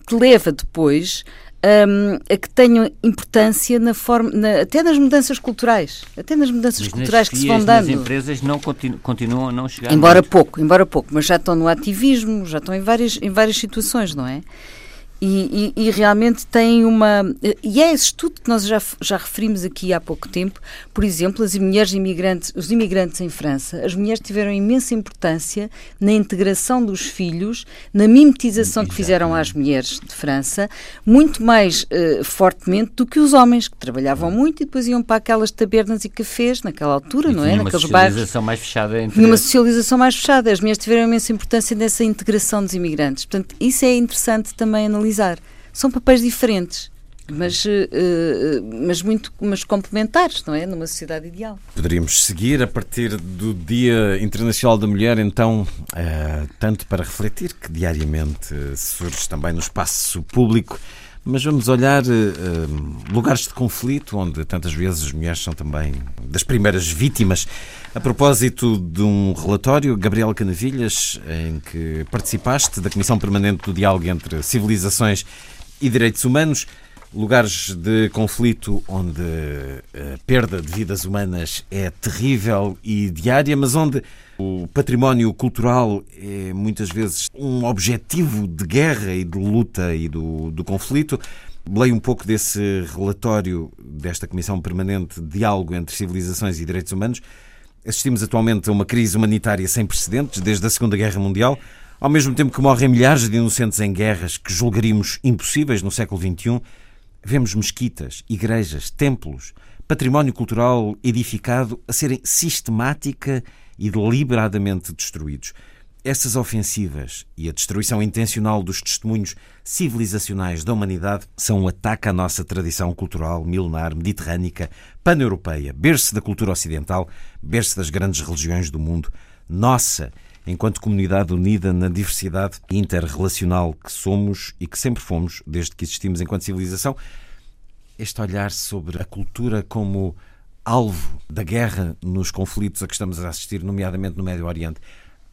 que leva depois um, a que tenham importância na forma, na, até nas mudanças culturais, até nas mudanças mas culturais que se vão dando. As empresas não continu, continuam a não chegar. Embora muito. pouco, embora pouco, mas já estão no ativismo, já estão em várias, em várias situações, não é? E, e, e, realmente tem uma. E é esse estudo que nós já, já referimos aqui há pouco tempo. Por exemplo, as mulheres imigrantes, os imigrantes em França, as mulheres tiveram imensa importância na integração dos filhos, na mimetização que fizeram às mulheres de França, muito mais uh, fortemente do que os homens, que trabalhavam muito e depois iam para aquelas tabernas e cafés naquela altura, e não é? Naqueles bairros. Uma socialização mais fechada entre. Numa socialização mais fechada. As mulheres tiveram imensa importância nessa integração dos imigrantes. Portanto, isso é interessante também analisar São papéis diferentes. Mas, uh, mas muito mas complementares, não é? Numa sociedade ideal. Poderíamos seguir a partir do Dia Internacional da Mulher, então, uh, tanto para refletir que diariamente surge também no espaço público, mas vamos olhar uh, lugares de conflito onde tantas vezes as mulheres são também das primeiras vítimas. A propósito de um relatório, Gabriela Canavilhas, em que participaste da Comissão Permanente do Diálogo entre Civilizações e Direitos Humanos, lugares de conflito onde a perda de vidas humanas é terrível e diária, mas onde o património cultural é muitas vezes um objetivo de guerra e de luta e do, do conflito. Leio um pouco desse relatório desta Comissão Permanente de Diálogo entre Civilizações e Direitos Humanos. Assistimos atualmente a uma crise humanitária sem precedentes desde a Segunda Guerra Mundial, ao mesmo tempo que morrem milhares de inocentes em guerras que julgaríamos impossíveis no século XXI. Vemos mesquitas, igrejas, templos, património cultural edificado a serem sistemática e deliberadamente destruídos. Essas ofensivas e a destruição intencional dos testemunhos civilizacionais da humanidade são um ataque à nossa tradição cultural milenar, mediterrânica, pan-europeia, berço da cultura ocidental, berço das grandes religiões do mundo, nossa, enquanto comunidade unida na diversidade interrelacional que somos e que sempre fomos desde que existimos enquanto civilização. Este olhar sobre a cultura como alvo da guerra nos conflitos a que estamos a assistir, nomeadamente no Médio Oriente,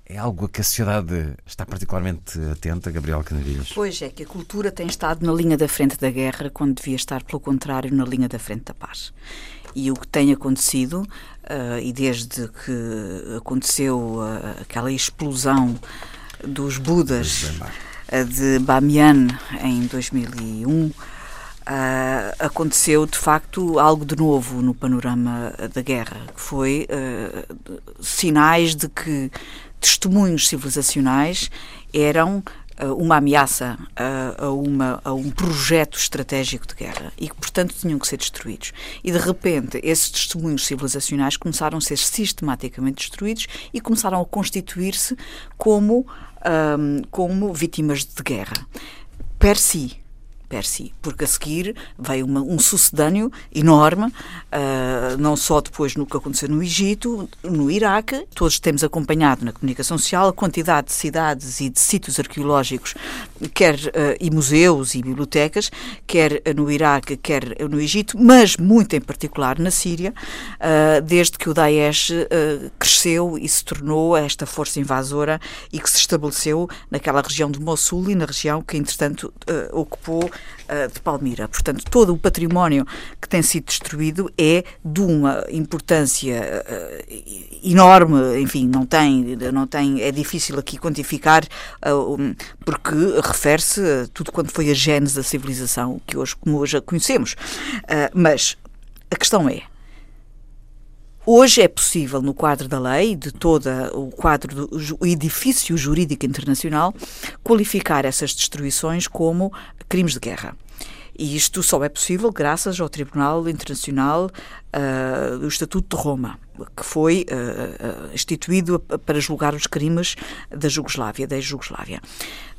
é algo a que a sociedade está particularmente atenta, Gabriel Canavilhas? Pois é, que a cultura tem estado na linha da frente da guerra quando devia estar, pelo contrário, na linha da frente da paz. E o que tem acontecido, uh, e desde que aconteceu uh, aquela explosão dos Budas uh, de Bamiyan em 2001, Uh, aconteceu de facto algo de novo no panorama da guerra, que foi uh, sinais de que testemunhos civilizacionais eram uh, uma ameaça a, uma, a um projeto estratégico de guerra e que, portanto, tinham que ser destruídos. E, de repente, esses testemunhos civilizacionais começaram a ser sistematicamente destruídos e começaram a constituir-se como, um, como vítimas de guerra. Per si, per si, porque a seguir veio uma, um sucedâneo enorme, uh, não só depois no que aconteceu no Egito, no Iraque, todos temos acompanhado na comunicação social a quantidade de cidades e de sítios arqueológicos, quer uh, e museus e bibliotecas, quer no Iraque, quer no Egito, mas muito em particular na Síria, uh, desde que o Daesh cresceu e se tornou esta força invasora e que se estabeleceu naquela região de Mossul e na região que, entretanto, ocupou uh, de Palmira. Portanto, todo o património que tem sido destruído é de uma importância uh, enorme, enfim, não tem, não tem, é difícil aqui quantificar, um, porque refere-se a tudo quanto foi a gênese da civilização que hoje, como hoje a conhecemos. mas a questão é, Hoje é possível, no quadro da lei, de todo o quadro do edifício jurídico internacional, qualificar essas destruições como crimes de guerra. E isto só é possível graças ao Tribunal Internacional uh, do Estatuto de Roma, que foi uh, instituído para julgar os crimes da Jugoslávia, da Jugoslávia.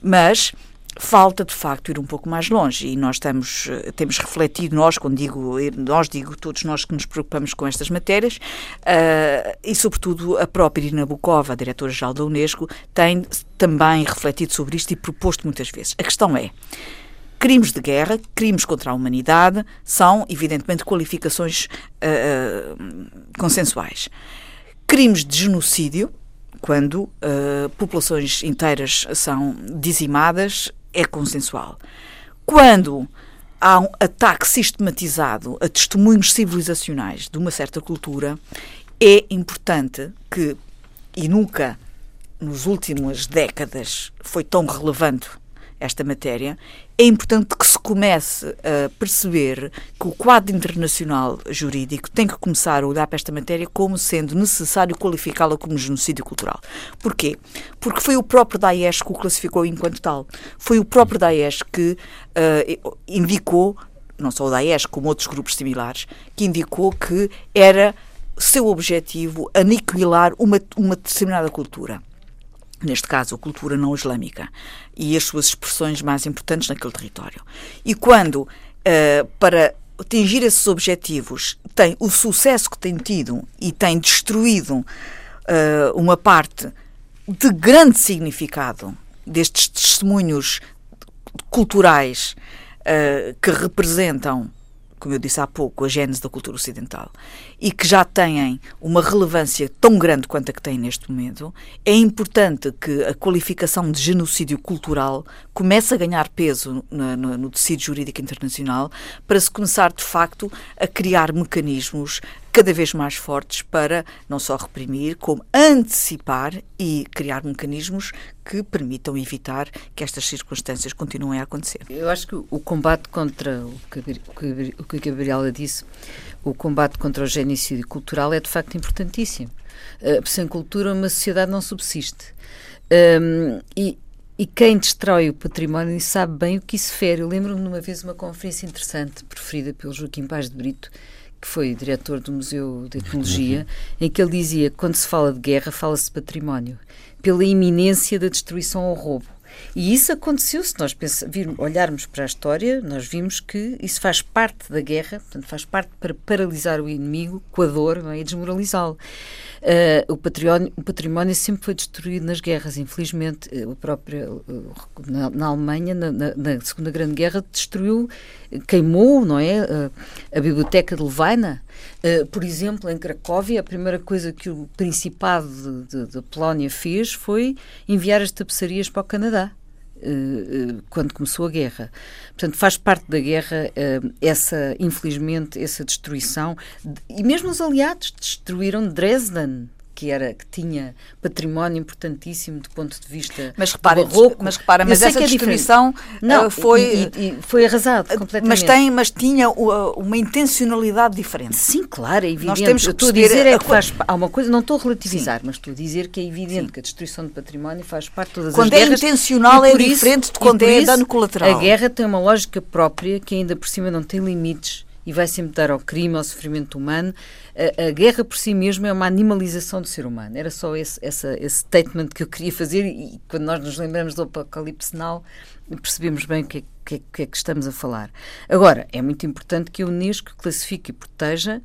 Mas falta de facto ir um pouco mais longe e nós estamos, eh, temos refletido, nós, quando digo nós, digo todos nós que nos preocupamos com estas matérias, uh, e sobretudo a própria Irina Bukova, diretora-geral da Unesco, tem também refletido sobre isto e proposto muitas vezes. A questão é, crimes de guerra, crimes contra a humanidade, são evidentemente qualificações uh, consensuais. Crimes de genocídio, quando uh, populações inteiras são dizimadas, é consensual. Quando há um ataque sistematizado a testemunhos civilizacionais de uma certa cultura, é importante que, e nunca nos últimas décadas foi tão relevante esta matéria, é importante que se comece a perceber que o quadro internacional jurídico tem que começar a olhar para esta matéria como sendo necessário qualificá-la como genocídio cultural. Porquê? Porque foi o próprio Daesh que o classificou enquanto tal. Foi o próprio Daesh que uh, indicou, não só o Daesh, como outros grupos similares, que indicou que era seu objetivo aniquilar uma, uma determinada cultura neste caso a cultura não islâmica, e as suas expressões mais importantes naquele território. E quando, uh, para atingir esses objetivos, tem o sucesso que tem tido e tem destruído uh, uma parte de grande significado destes testemunhos culturais uh, que representam como eu disse há pouco, a gênese da cultura ocidental, e que já têm uma relevância tão grande quanto a que têm neste momento, é importante que a qualificação de genocídio cultural comece a ganhar peso no, no, no tecido jurídico internacional para se começar, de facto, a criar mecanismos cada vez mais fortes para não só reprimir, como antecipar e criar mecanismos que permitam evitar que estas circunstâncias continuem a acontecer. Eu acho que o combate contra o que a Gabriela disse, o combate contra o genocídio cultural é de facto importantíssimo. Uh, sem cultura, uma sociedade não subsiste. Um, e, e quem destrói o património sabe bem o que isso fere. Eu lembro-me de uma vez uma conferência interessante, preferida pelo Joaquim Paz de Brito, que foi diretor do Museu de Etnologia, em que ele dizia que quando se fala de guerra, fala-se de património, pela iminência da destruição ao roubo. E isso aconteceu, se nós pensar, vir, olharmos para a história, nós vimos que isso faz parte da guerra, portanto, faz parte para paralisar o inimigo com a dor é? e desmoralizá-lo. Uh, o, património, o património sempre foi destruído nas guerras, infelizmente. Uh, o próprio, uh, na, na, Alemanha, na, na, na, Segunda Grande Guerra, destruiu, queimou, não é? a Biblioteca de Levaina, por exemplo, em Cracóvia, a primeira coisa que o Principado da Polónia fez foi enviar as tapeçarias para o Canadá. Eh, eh, quando começou a guerra. Portanto, faz parte da guerra eh, essa, infelizmente, essa destruição. E mesmo os aliados destruíram Dresden, que era que tinha património importantíssimo do ponto de vista mas repara, barroco. Mas repara, mas essa é destruição não, foi e, e, foi arrasado completamente. Mas tem, mas tinha uma intencionalidade diferente. Sim, claro, é evidente. Nós temos que estou a dizer é que faz há uma coisa, não estou a relativizar, Sim. mas estou a dizer que é evidente Sim. que a destruição de património faz parte de todas quando as guerras. Quando é intencional é diferente de quando é dano colateral. A guerra tem uma lógica própria que ainda por cima não tem limites e vai sempre dar ao crime, ao sofrimento humano. A, a guerra por si mesma é uma animalização do ser humano. Era só esse, essa, esse statement que eu queria fazer e quando nós nos lembramos do apocalipse now, percebemos bem o que, é, que, que é que estamos a falar. Agora, é muito importante que a Unesco classifique e proteja,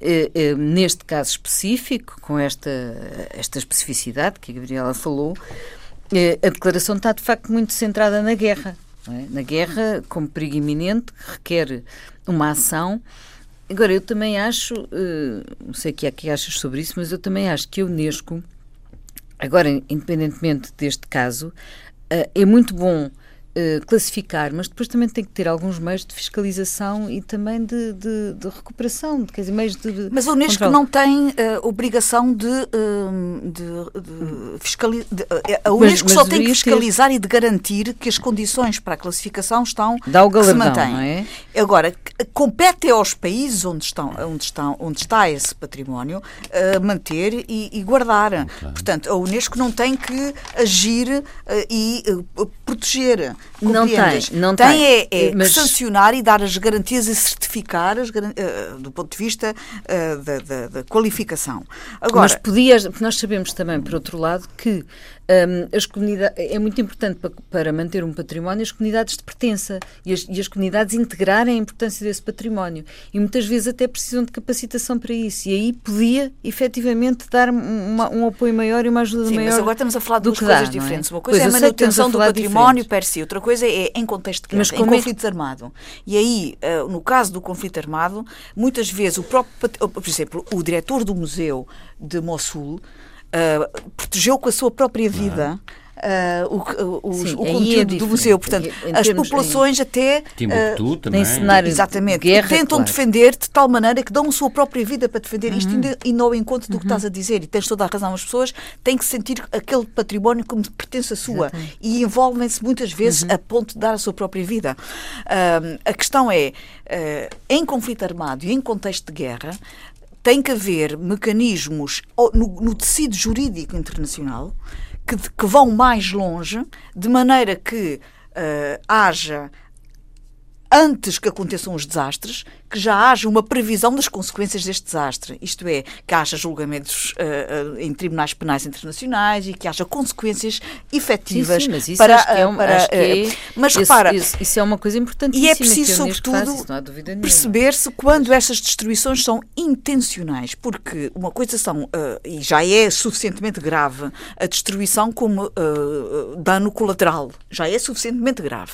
eh, eh, neste caso específico, com esta, esta especificidade que a Gabriela falou, eh, a declaração está de facto muito centrada na guerra. É? Na guerra, como perigo iminente, que requer uma ação. Agora, eu também acho, uh, não sei o que é que achas sobre isso, mas eu também acho que a Unesco, agora, independentemente deste caso, uh, é muito bom uh, classificar, mas depois também tem que ter alguns meios de fiscalização e também de, de, de recuperação, quer dizer, meios de. Mas a Unesco controle. não tem uh, obrigação de, uh, de, de fiscalizar. a Unesco mas, mas só tem que fiscalizar ter... e de garantir que as condições para a classificação estão Dá o galardão, se mantêm. É? Agora, compete aos países onde, estão, onde, estão, onde está esse património manter e, e guardar. Okay. Portanto, a Unesco não tem que agir e proteger. Não tem, não tem. Tem é, é mas... sancionar e dar as garantias e certificar as, uh, do ponto de vista uh, da, da, da, qualificação. Agora, mas podias, nós sabemos também, por outro lado, que um, as comunidades, é muito importante para, para, manter um património as comunidades de pertença e as, e as, comunidades integrarem a importância desse património. E muitas vezes até precisam de capacitação para isso. E aí podia, efetivamente, dar uma, um apoio maior e uma ajuda Sim, maior. Mas agora estamos a falar de duas coisas dá, é? diferentes. É? Uma coisa pois, é a manutenção do património per si, outra coisa é em contexto de guerra, mas em é... armados. E aí, uh, no caso do conflito armado, muitas vezes o próprio, por exemplo, o diretor do museu de Mossul uh, protegeu com a sua própria vida. Uh, o, o, Sim, o conteúdo é do museu. Portanto, as populações em... até. Timbuktu uh, também. Cenário exatamente. De guerra, tentam claro. defender de tal maneira que dão a sua própria vida para defender uhum. isto e não ao encontro do uhum. que estás a dizer. E tens toda a razão. As pessoas têm que sentir aquele património como pertence a sua exatamente. e envolvem-se muitas vezes uhum. a ponto de dar a sua própria vida. Uh, a questão é, em conflito armado e em contexto de guerra, tem que haver mecanismos no, no tecido jurídico internacional que, que, vão mais longe, de maneira que uh, haja antes que aconteçam os desastres, que já haja uma previsão das consequências deste desastre. Isto é, que haja julgamentos uh, uh, em tribunais penais internacionais e que haja consequências efetivas sim, sim, mas isso para. É um, para que é, mas repara. Isso, isso, é uma coisa importantíssima. E é preciso, sobretudo, perceber-se quando estas destruições são intencionais, porque uma coisa são, uh, e já é suficientemente grave, a destruição como dano colateral. Já é suficientemente grave.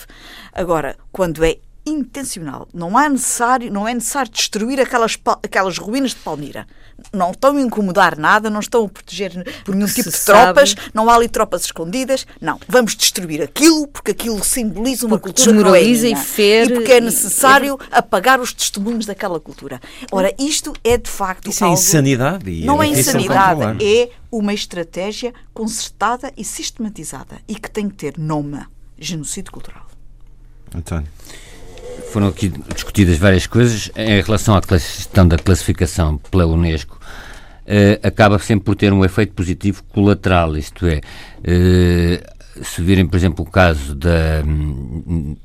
Agora, quando é intencional. Não, há necessário, não é necessário destruir aquelas, aquelas ruínas de Palmira. Não estão a incomodar nada, não estão a proteger por nenhum tipo de tropas, sabe. não há ali tropas escondidas. Não, vamos destruir aquilo porque aquilo simboliza uma porque cultura desmoraliza e fere. E porque é necessário e... apagar os testemunhos daquela cultura. Ora, isto é de facto. Isso é algo... é insanidade. Não é, é insanidade, é uma estratégia concertada e sistematizada e que tem que ter nome: genocídio cultural. António foram aqui discutidas várias coisas em relação à questão da classificação pela Unesco. Uh, acaba sempre por ter um efeito positivo colateral, isto é, uh, se virem, por exemplo, o caso da,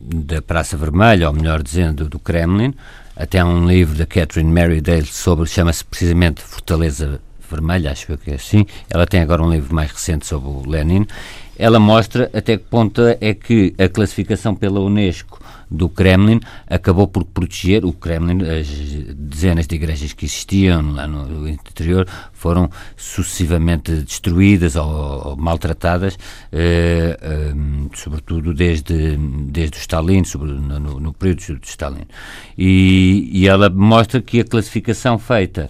da Praça Vermelha, ou melhor dizendo, do Kremlin, até há um livro da Catherine Merridale sobre, chama-se precisamente Fortaleza Vermelha, acho que é assim. Ela tem agora um livro mais recente sobre o Lenin. Ela mostra até que ponto é que a classificação pela Unesco do Kremlin acabou por proteger o Kremlin, as dezenas de igrejas que existiam lá no interior foram sucessivamente destruídas ou, ou maltratadas, eh, eh, sobretudo desde, desde o Stalin, sobre, no, no período de Stalin. E, e ela mostra que a classificação feita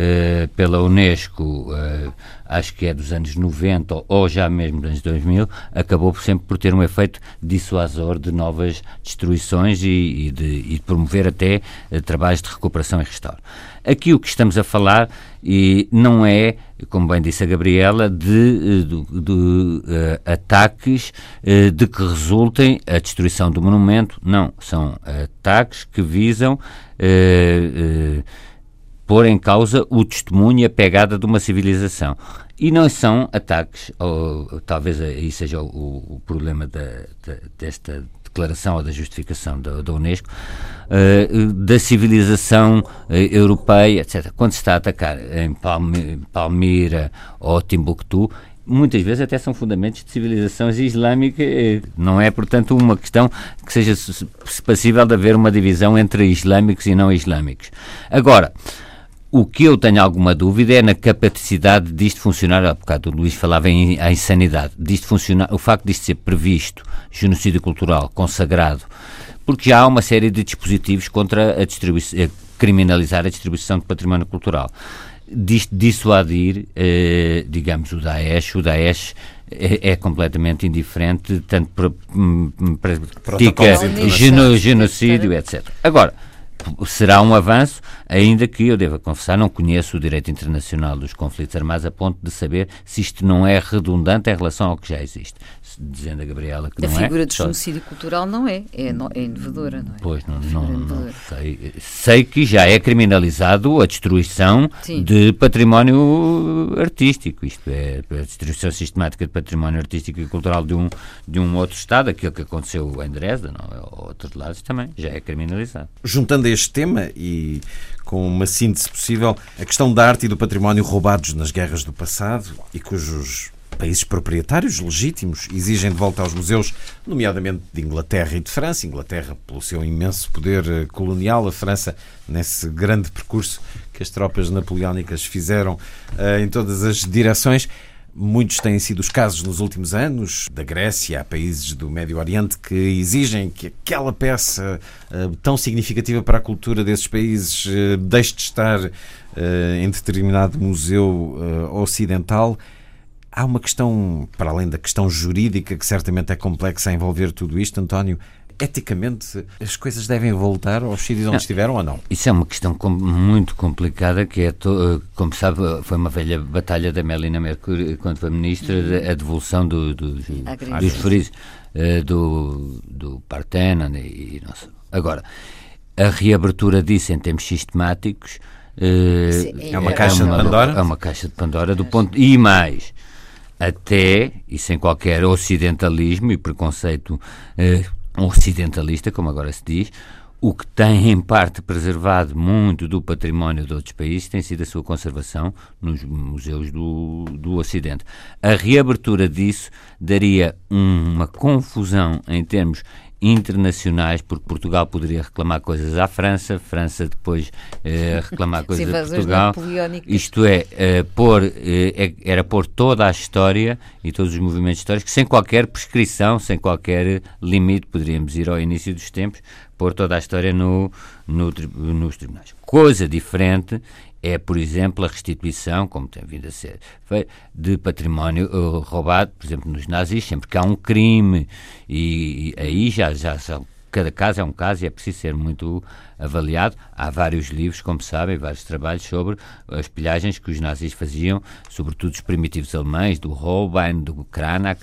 eh, pela Unesco, uh, acho que é dos anos 90 ou já mesmo dos anos 2000, acabou sempre por ter um efeito dissuasor de novas destruições e, e, de, e de, promover até uh, trabalhos de recuperação e restauro. Aqui o que estamos a falar e não é, como bem disse a Gabriela, de, de, de ataques de que resultem a destruição do monumento. Não, são ataques que visam pôr em causa o testemunho e a pegada de uma civilização. E não são ataques, ou talvez aí seja o, o problema da, da, desta declaração ou da justificação da, da Unesco, uh, da civilização uh, europeia, etc. Quando se está a atacar em Palmira ou Timbuktu, muitas vezes até são fundamentos de civilizações islâmicas, não é, portanto, uma questão que seja passível de haver uma divisão entre islâmicos e não islâmicos. Agora, o que eu tenho alguma dúvida é na capacidade disto funcionar. Há bocado o Luís falava em, em insanidade. Disto funcionar, o facto disto ser previsto, genocídio cultural, consagrado, porque já há uma série de dispositivos contra a distribuição, eh, criminalizar a distribuição de património cultural. Disto dissuadir, eh, digamos, o Daesh, o Daesh é, é completamente indiferente, tanto para, hum, para Protocolos geno, genocídio, etc. Agora, será um avanço, ainda que eu deva confessar, não conheço o direito internacional dos conflitos armados a ponto de saber se isto não é redundante em relação ao que já existe dizendo a Gabriela que a não é. A figura de genocídio cultural não é, é, é inovadora, não é? Pois, não, não, não, sei. Sei que já é criminalizado a destruição Sim. de património artístico, isto é, a destruição sistemática de património artístico e cultural de um, de um outro Estado, aquilo que aconteceu em Dresda, não, é? ou outros lados também, já é criminalizado. Juntando este tema e com uma síntese possível, a questão da arte e do património roubados nas guerras do passado e cujos países proprietários legítimos exigem de volta aos museus, nomeadamente de Inglaterra e de França. Inglaterra, pelo seu imenso poder eh, colonial, a França, nesse grande percurso que as tropas napoleónicas fizeram uh, em todas as direções. Muitos têm sido os casos nos últimos anos, da Grécia a países do Médio Oriente, que exigem que aquela peça uh, tão significativa para a cultura desses países uh, deixe de estar uh, em determinado museu ocidental. Há uma questão, para além da questão jurídica, que certamente é complexa a envolver tudo isto, António. Eticamente, as coisas devem voltar aos sítios onde não, estiveram ou não? Isso é uma questão com, muito complicada, que é, to, como sabe, foi uma velha batalha da Melina Mercury, quando foi ministra, a devolução do, do, do, dos frisos, uh, do, do Partenon e, e não sei. Agora, a reabertura disso em termos sistemáticos uh, é, uma caixa é uma, de Pandora? É uma caixa de Pandora do ponto. E mais, até, e sem qualquer ocidentalismo e preconceito eh, ocidentalista, como agora se diz, o que tem em parte preservado muito do património de outros países tem sido a sua conservação nos museus do, do Ocidente. A reabertura disso daria uma confusão em termos internacionais, porque Portugal poderia reclamar coisas à França, França depois eh, reclamar coisas a Portugal. Isto é, eh, pôr, eh, era pôr toda a história e todos os movimentos históricos sem qualquer prescrição, sem qualquer limite. Poderíamos ir ao início dos tempos, pôr toda a história no, no, nos tribunais. Coisa diferente é, por exemplo, a restituição, como tem vindo a ser de património uh, roubado, por exemplo, nos nazis, sempre que há um crime, e, e aí já, já são, cada caso é um caso e é preciso ser muito avaliado. Há vários livros, como sabem, vários trabalhos sobre as pilhagens que os nazis faziam, sobretudo os primitivos alemães, do Holbein, do Cranach,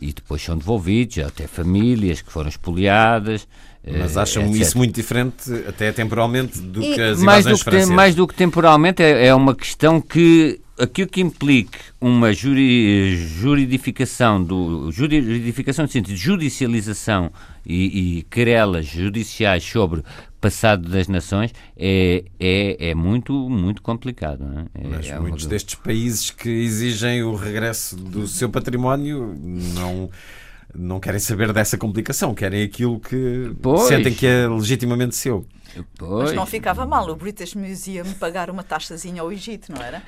e depois são devolvidos até famílias que foram espoliadas. Mas acham é, isso muito diferente, até temporalmente, do e, que as mais do que, francesas? Mais do que temporalmente, é, é uma questão que aquilo que implique uma juri, juridificação, do, juridificação no sentido de judicialização e, e querelas judiciais sobre passado das nações é, é, é muito, muito complicado. É? Mas é muitos destes países que exigem o regresso do seu património não não querem saber dessa complicação, querem aquilo que pois. sentem que é legitimamente seu. Pois. Mas não ficava mal o British Museum pagar uma taxazinha ao Egito, não era?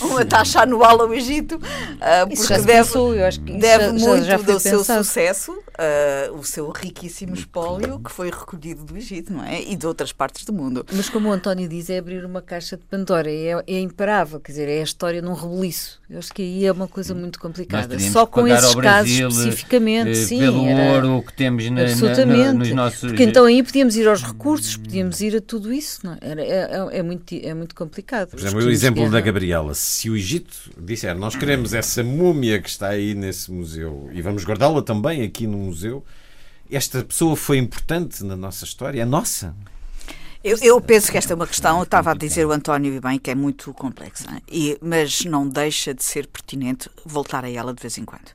uma taxa anual ao Egito, uh, porque deve, pensou, deve já, muito já, já do seu sucesso, uh, o seu riquíssimo espólio que foi recolhido do Egito, não é? E de outras partes do mundo. Mas como o António diz, é abrir uma caixa de Pandora, é, é imparável, quer dizer, é a história num rebuliço. Eu acho que aí é uma coisa muito complicada. Só com esses casos especificamente, eh, sim. Pelo era, ouro que temos na, absolutamente. Na, nos nossos... Porque então aí podíamos ir aos recursos recursos, podíamos ir a tudo isso. Não? É? Era, é, é, é muito, é muito complicado. Por exemplo, o exemplo da Gabriela. Se o Egito disser nós queremos essa múmia que está aí nesse museu e vamos guardá-la também aqui no museu, esta pessoa foi importante na nossa história, é nossa. Eu, eu, penso que esta é uma questão, estava a dizer o António e bem, que é muito complexa, e, mas não deixa de ser pertinente voltar a ela de vez em quando.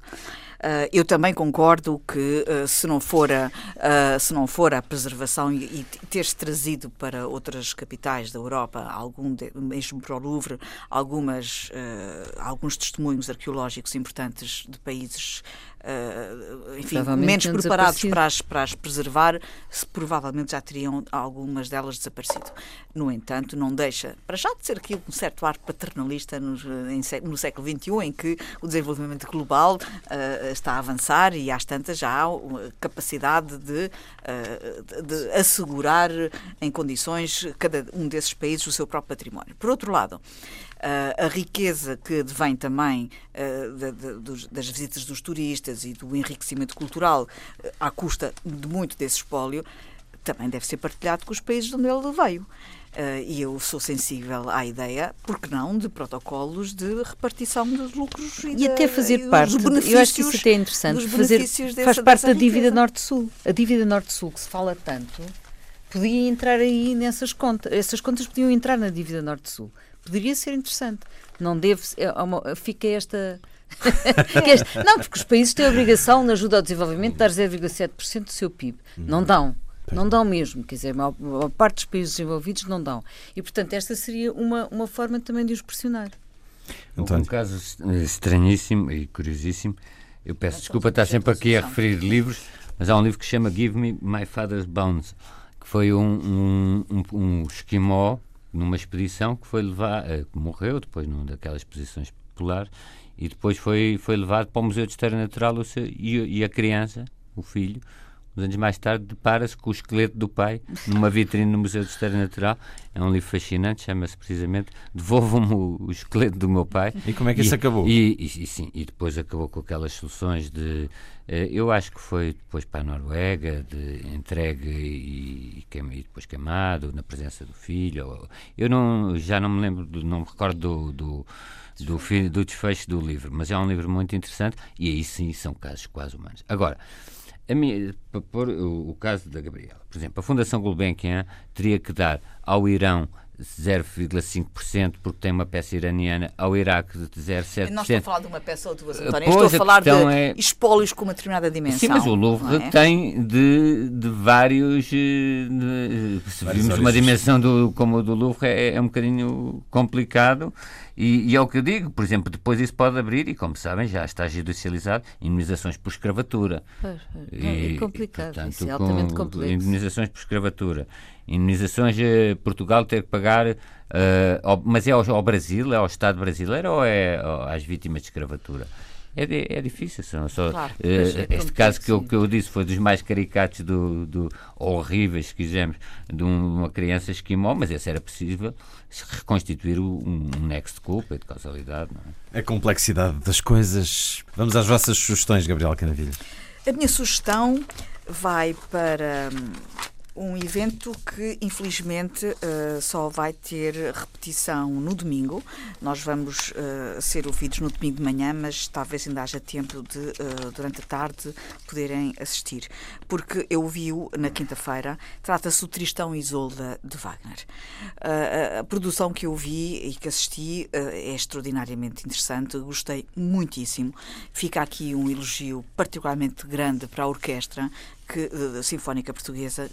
Uh, eu também concordo que uh, se não for a, uh, se não for a preservação e, e ter-se trazido para outras capitais da Europa, algum de, mesmo para o Louvre, algumas, alguns testemunhos arqueológicos importantes de países uh, enfim, menos preparados para as, para as preservar, se, provavelmente já teriam algumas delas desaparecido. No entanto, não deixa, para já de ser aqui um certo ar paternalista no, em, no século XXI, em que o desenvolvimento global uh, está a avançar e às tantas já há capacidade de, uh, de assegurar em condições cada um desses países o seu próprio património. Por outro lado, a riqueza que advém também de, de, dos, das visitas dos turistas e do enriquecimento cultural uh, à custa de muito desse espólio também deve ser partilhado com os países de onde ele veio. Uh, e eu sou sensível à ideia, porque não, de protocolos de repartição dos lucros e, e até fazer parte. Eu acho que isso até é interessante. Fazer, faz parte da dívida Norte-Sul. A dívida Norte-Sul, que se fala tanto, podia entrar aí nessas contas. Essas contas podiam entrar na dívida Norte-Sul. Poderia ser interessante. Não deve. É uma, fica esta. não, porque os países têm a obrigação, na ajuda ao desenvolvimento, de dar 0,7% do seu PIB. Não dão. Não dão mesmo, quer dizer, a maior, a parte dos países desenvolvidos não dão. E, portanto, esta seria uma, uma forma também de os pressionar. António. Um caso estranhíssimo e curiosíssimo. Eu peço desculpa estar sempre aqui a referir livros, mas há um livro que se chama Give Me My Father's Bones, que foi um, um, um, um esquimó numa expedição que foi levar, eh, que morreu depois numa daquelas expedições populares, e depois foi, foi levado para o Museu de História Natural seu, e, e a criança, o filho, uns anos mais tarde, depara-se com o esqueleto do pai numa vitrine no Museu de História Natural. É um livro fascinante, chama-se precisamente Devolvam-me o, o, esqueleto do meu pai. E como é que isso acabou? E, e, e, sim, e depois acabou com aquelas soluções de. Eh, eu acho que foi depois para a Noruega, de entregue e, e, depois queimado, na presença do filho. Eu não, já não me lembro, não me recordo do, do do, do desfecho do livro, mas é um livro muito interessante e aí sim são casos quase humanos. Agora, minha, para pôr o, o, caso da Gabriela, por exemplo, a Fundação Gulbenkian teria que dar ao Irão 0,5% porque tem uma peça iraniana, ao Iraque de 0,7%. Não estou a falar de uma peça ou duas, António. Pois, estou a falar de é... espólios com uma determinada dimensão. Sim, mas o Louvre é? tem de, de vários. Eh, de, se vimos uma dimensão do, como a do Louvre, é, é um bocadinho complicado. E, e, é o que eu digo, por exemplo, depois isso pode abrir, e como sabem, já está judicializado, indemnizações por escravatura. Pois, é, complicado, e, portanto, isso é altamente complexo. Indemnizações por escravatura. Indemnizações, eh, Portugal ter que pagar, uh, ao, mas é ao, ao, Brasil, é ao Estado brasileiro ou é às vítimas de escravatura? É, é difícil. Só, claro, uh, este caso que eu, que eu disse foi dos mais caricatos, do, do horríveis, se quisermos, de uma criança esquimó, mas esse era possível reconstituir um, um nexo de culpa e de causalidade. É? A complexidade das coisas. Vamos às vossas sugestões, Gabriel Canavilha. A minha sugestão vai para hum, um evento que, infelizmente, uh, só vai ter repetição no domingo. Nós vamos uh, ser ouvidos no domingo de manhã, mas talvez ainda haja tempo de, uh, durante a tarde, poderem assistir. Porque eu vi-o na quinta-feira. Trata-se do Tristão Isolda de Wagner. a produção que eu vi e que assisti é extraordinariamente interessante. Gostei muitíssimo. Fica aqui um elogio particularmente grande para a orquestra, que, a Sinfónica Portuguesa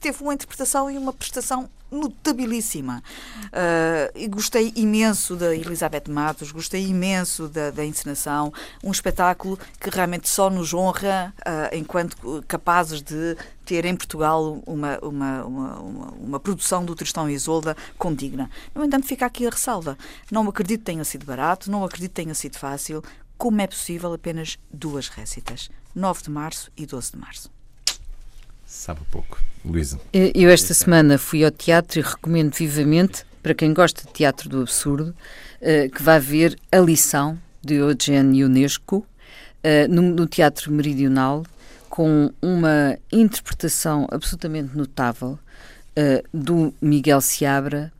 teve uma interpretação e uma prestação notabilíssima. Uh, e gostei imenso da Elizabeth Matos, gostei imenso da, da encenação, um espetáculo que realmente só nos honra uh, enquanto capazes de ter em Portugal uma, uma, uma, uma, uma produção do Tristão e Isolda condigna. No entanto, fica aqui a ressalva. Não acredito que tenha sido barato, não acredito que tenha sido fácil. Como é possível apenas duas récitas? 9 de março e 12 de março. Sabe pouco. Luísa. Eu esta semana fui ao teatro e recomendo vivamente, para quem gosta de teatro do absurdo, eh, que vá ver A Lição, de Eugene Ionesco, eh, no Teatro Meridional, com uma interpretação absolutamente notável eh, do Miguel Seabra,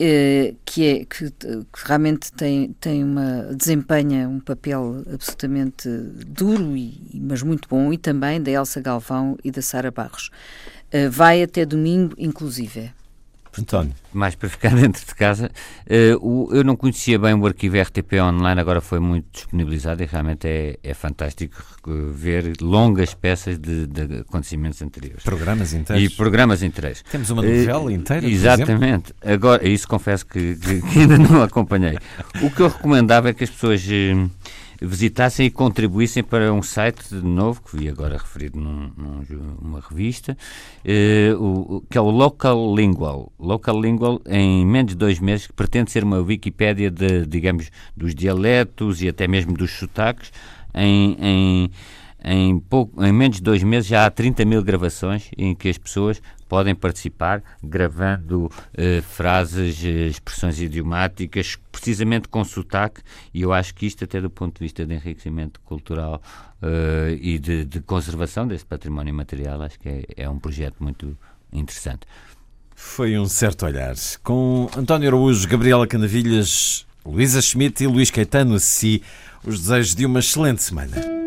eh, que é que, que, realmente tem tem uma desempenha um papel absolutamente duro e mas muito bom e também da Elsa Galvão e da Sara Barros. Uh, vai até domingo inclusive António. Mais para ficar dentro de casa, o, eu não conhecia bem o arquivo RTP online, agora foi muito disponibilizado e realmente é, é fantástico ver longas peças de, de, acontecimentos anteriores. Programas inteiros. E programas inteiros. Temos uma novela uh, inteira. Exatamente. Agora, isso confesso que, que, que, ainda não acompanhei. O que eu recomendava é que as pessoas. Visitassem e contribuíssem para um site novo, que vi agora referido num, numa revista, eh, o, que é o Local Lingual. Local Lingual, em menos de dois meses, que pretende ser uma Wikipédia de, digamos, dos dialetos e até mesmo dos sotaques em, em em, pouco, em menos de dois meses já há 30 mil gravações em que as pessoas podem participar gravando eh, frases, eh, expressões idiomáticas, precisamente com sotaque, e eu acho que isto, até do ponto de vista de enriquecimento cultural eh, e de, de, conservação desse património material, acho que é, é um projeto muito interessante. Foi um certo olhar. Com António Araújo, Gabriela Canavilhas, Luísa Schmidt e Luís Caetano, si, os desejos de uma excelente semana.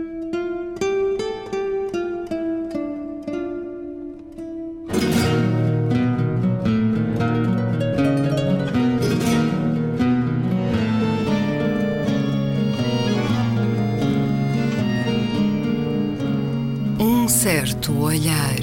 Certo olhar.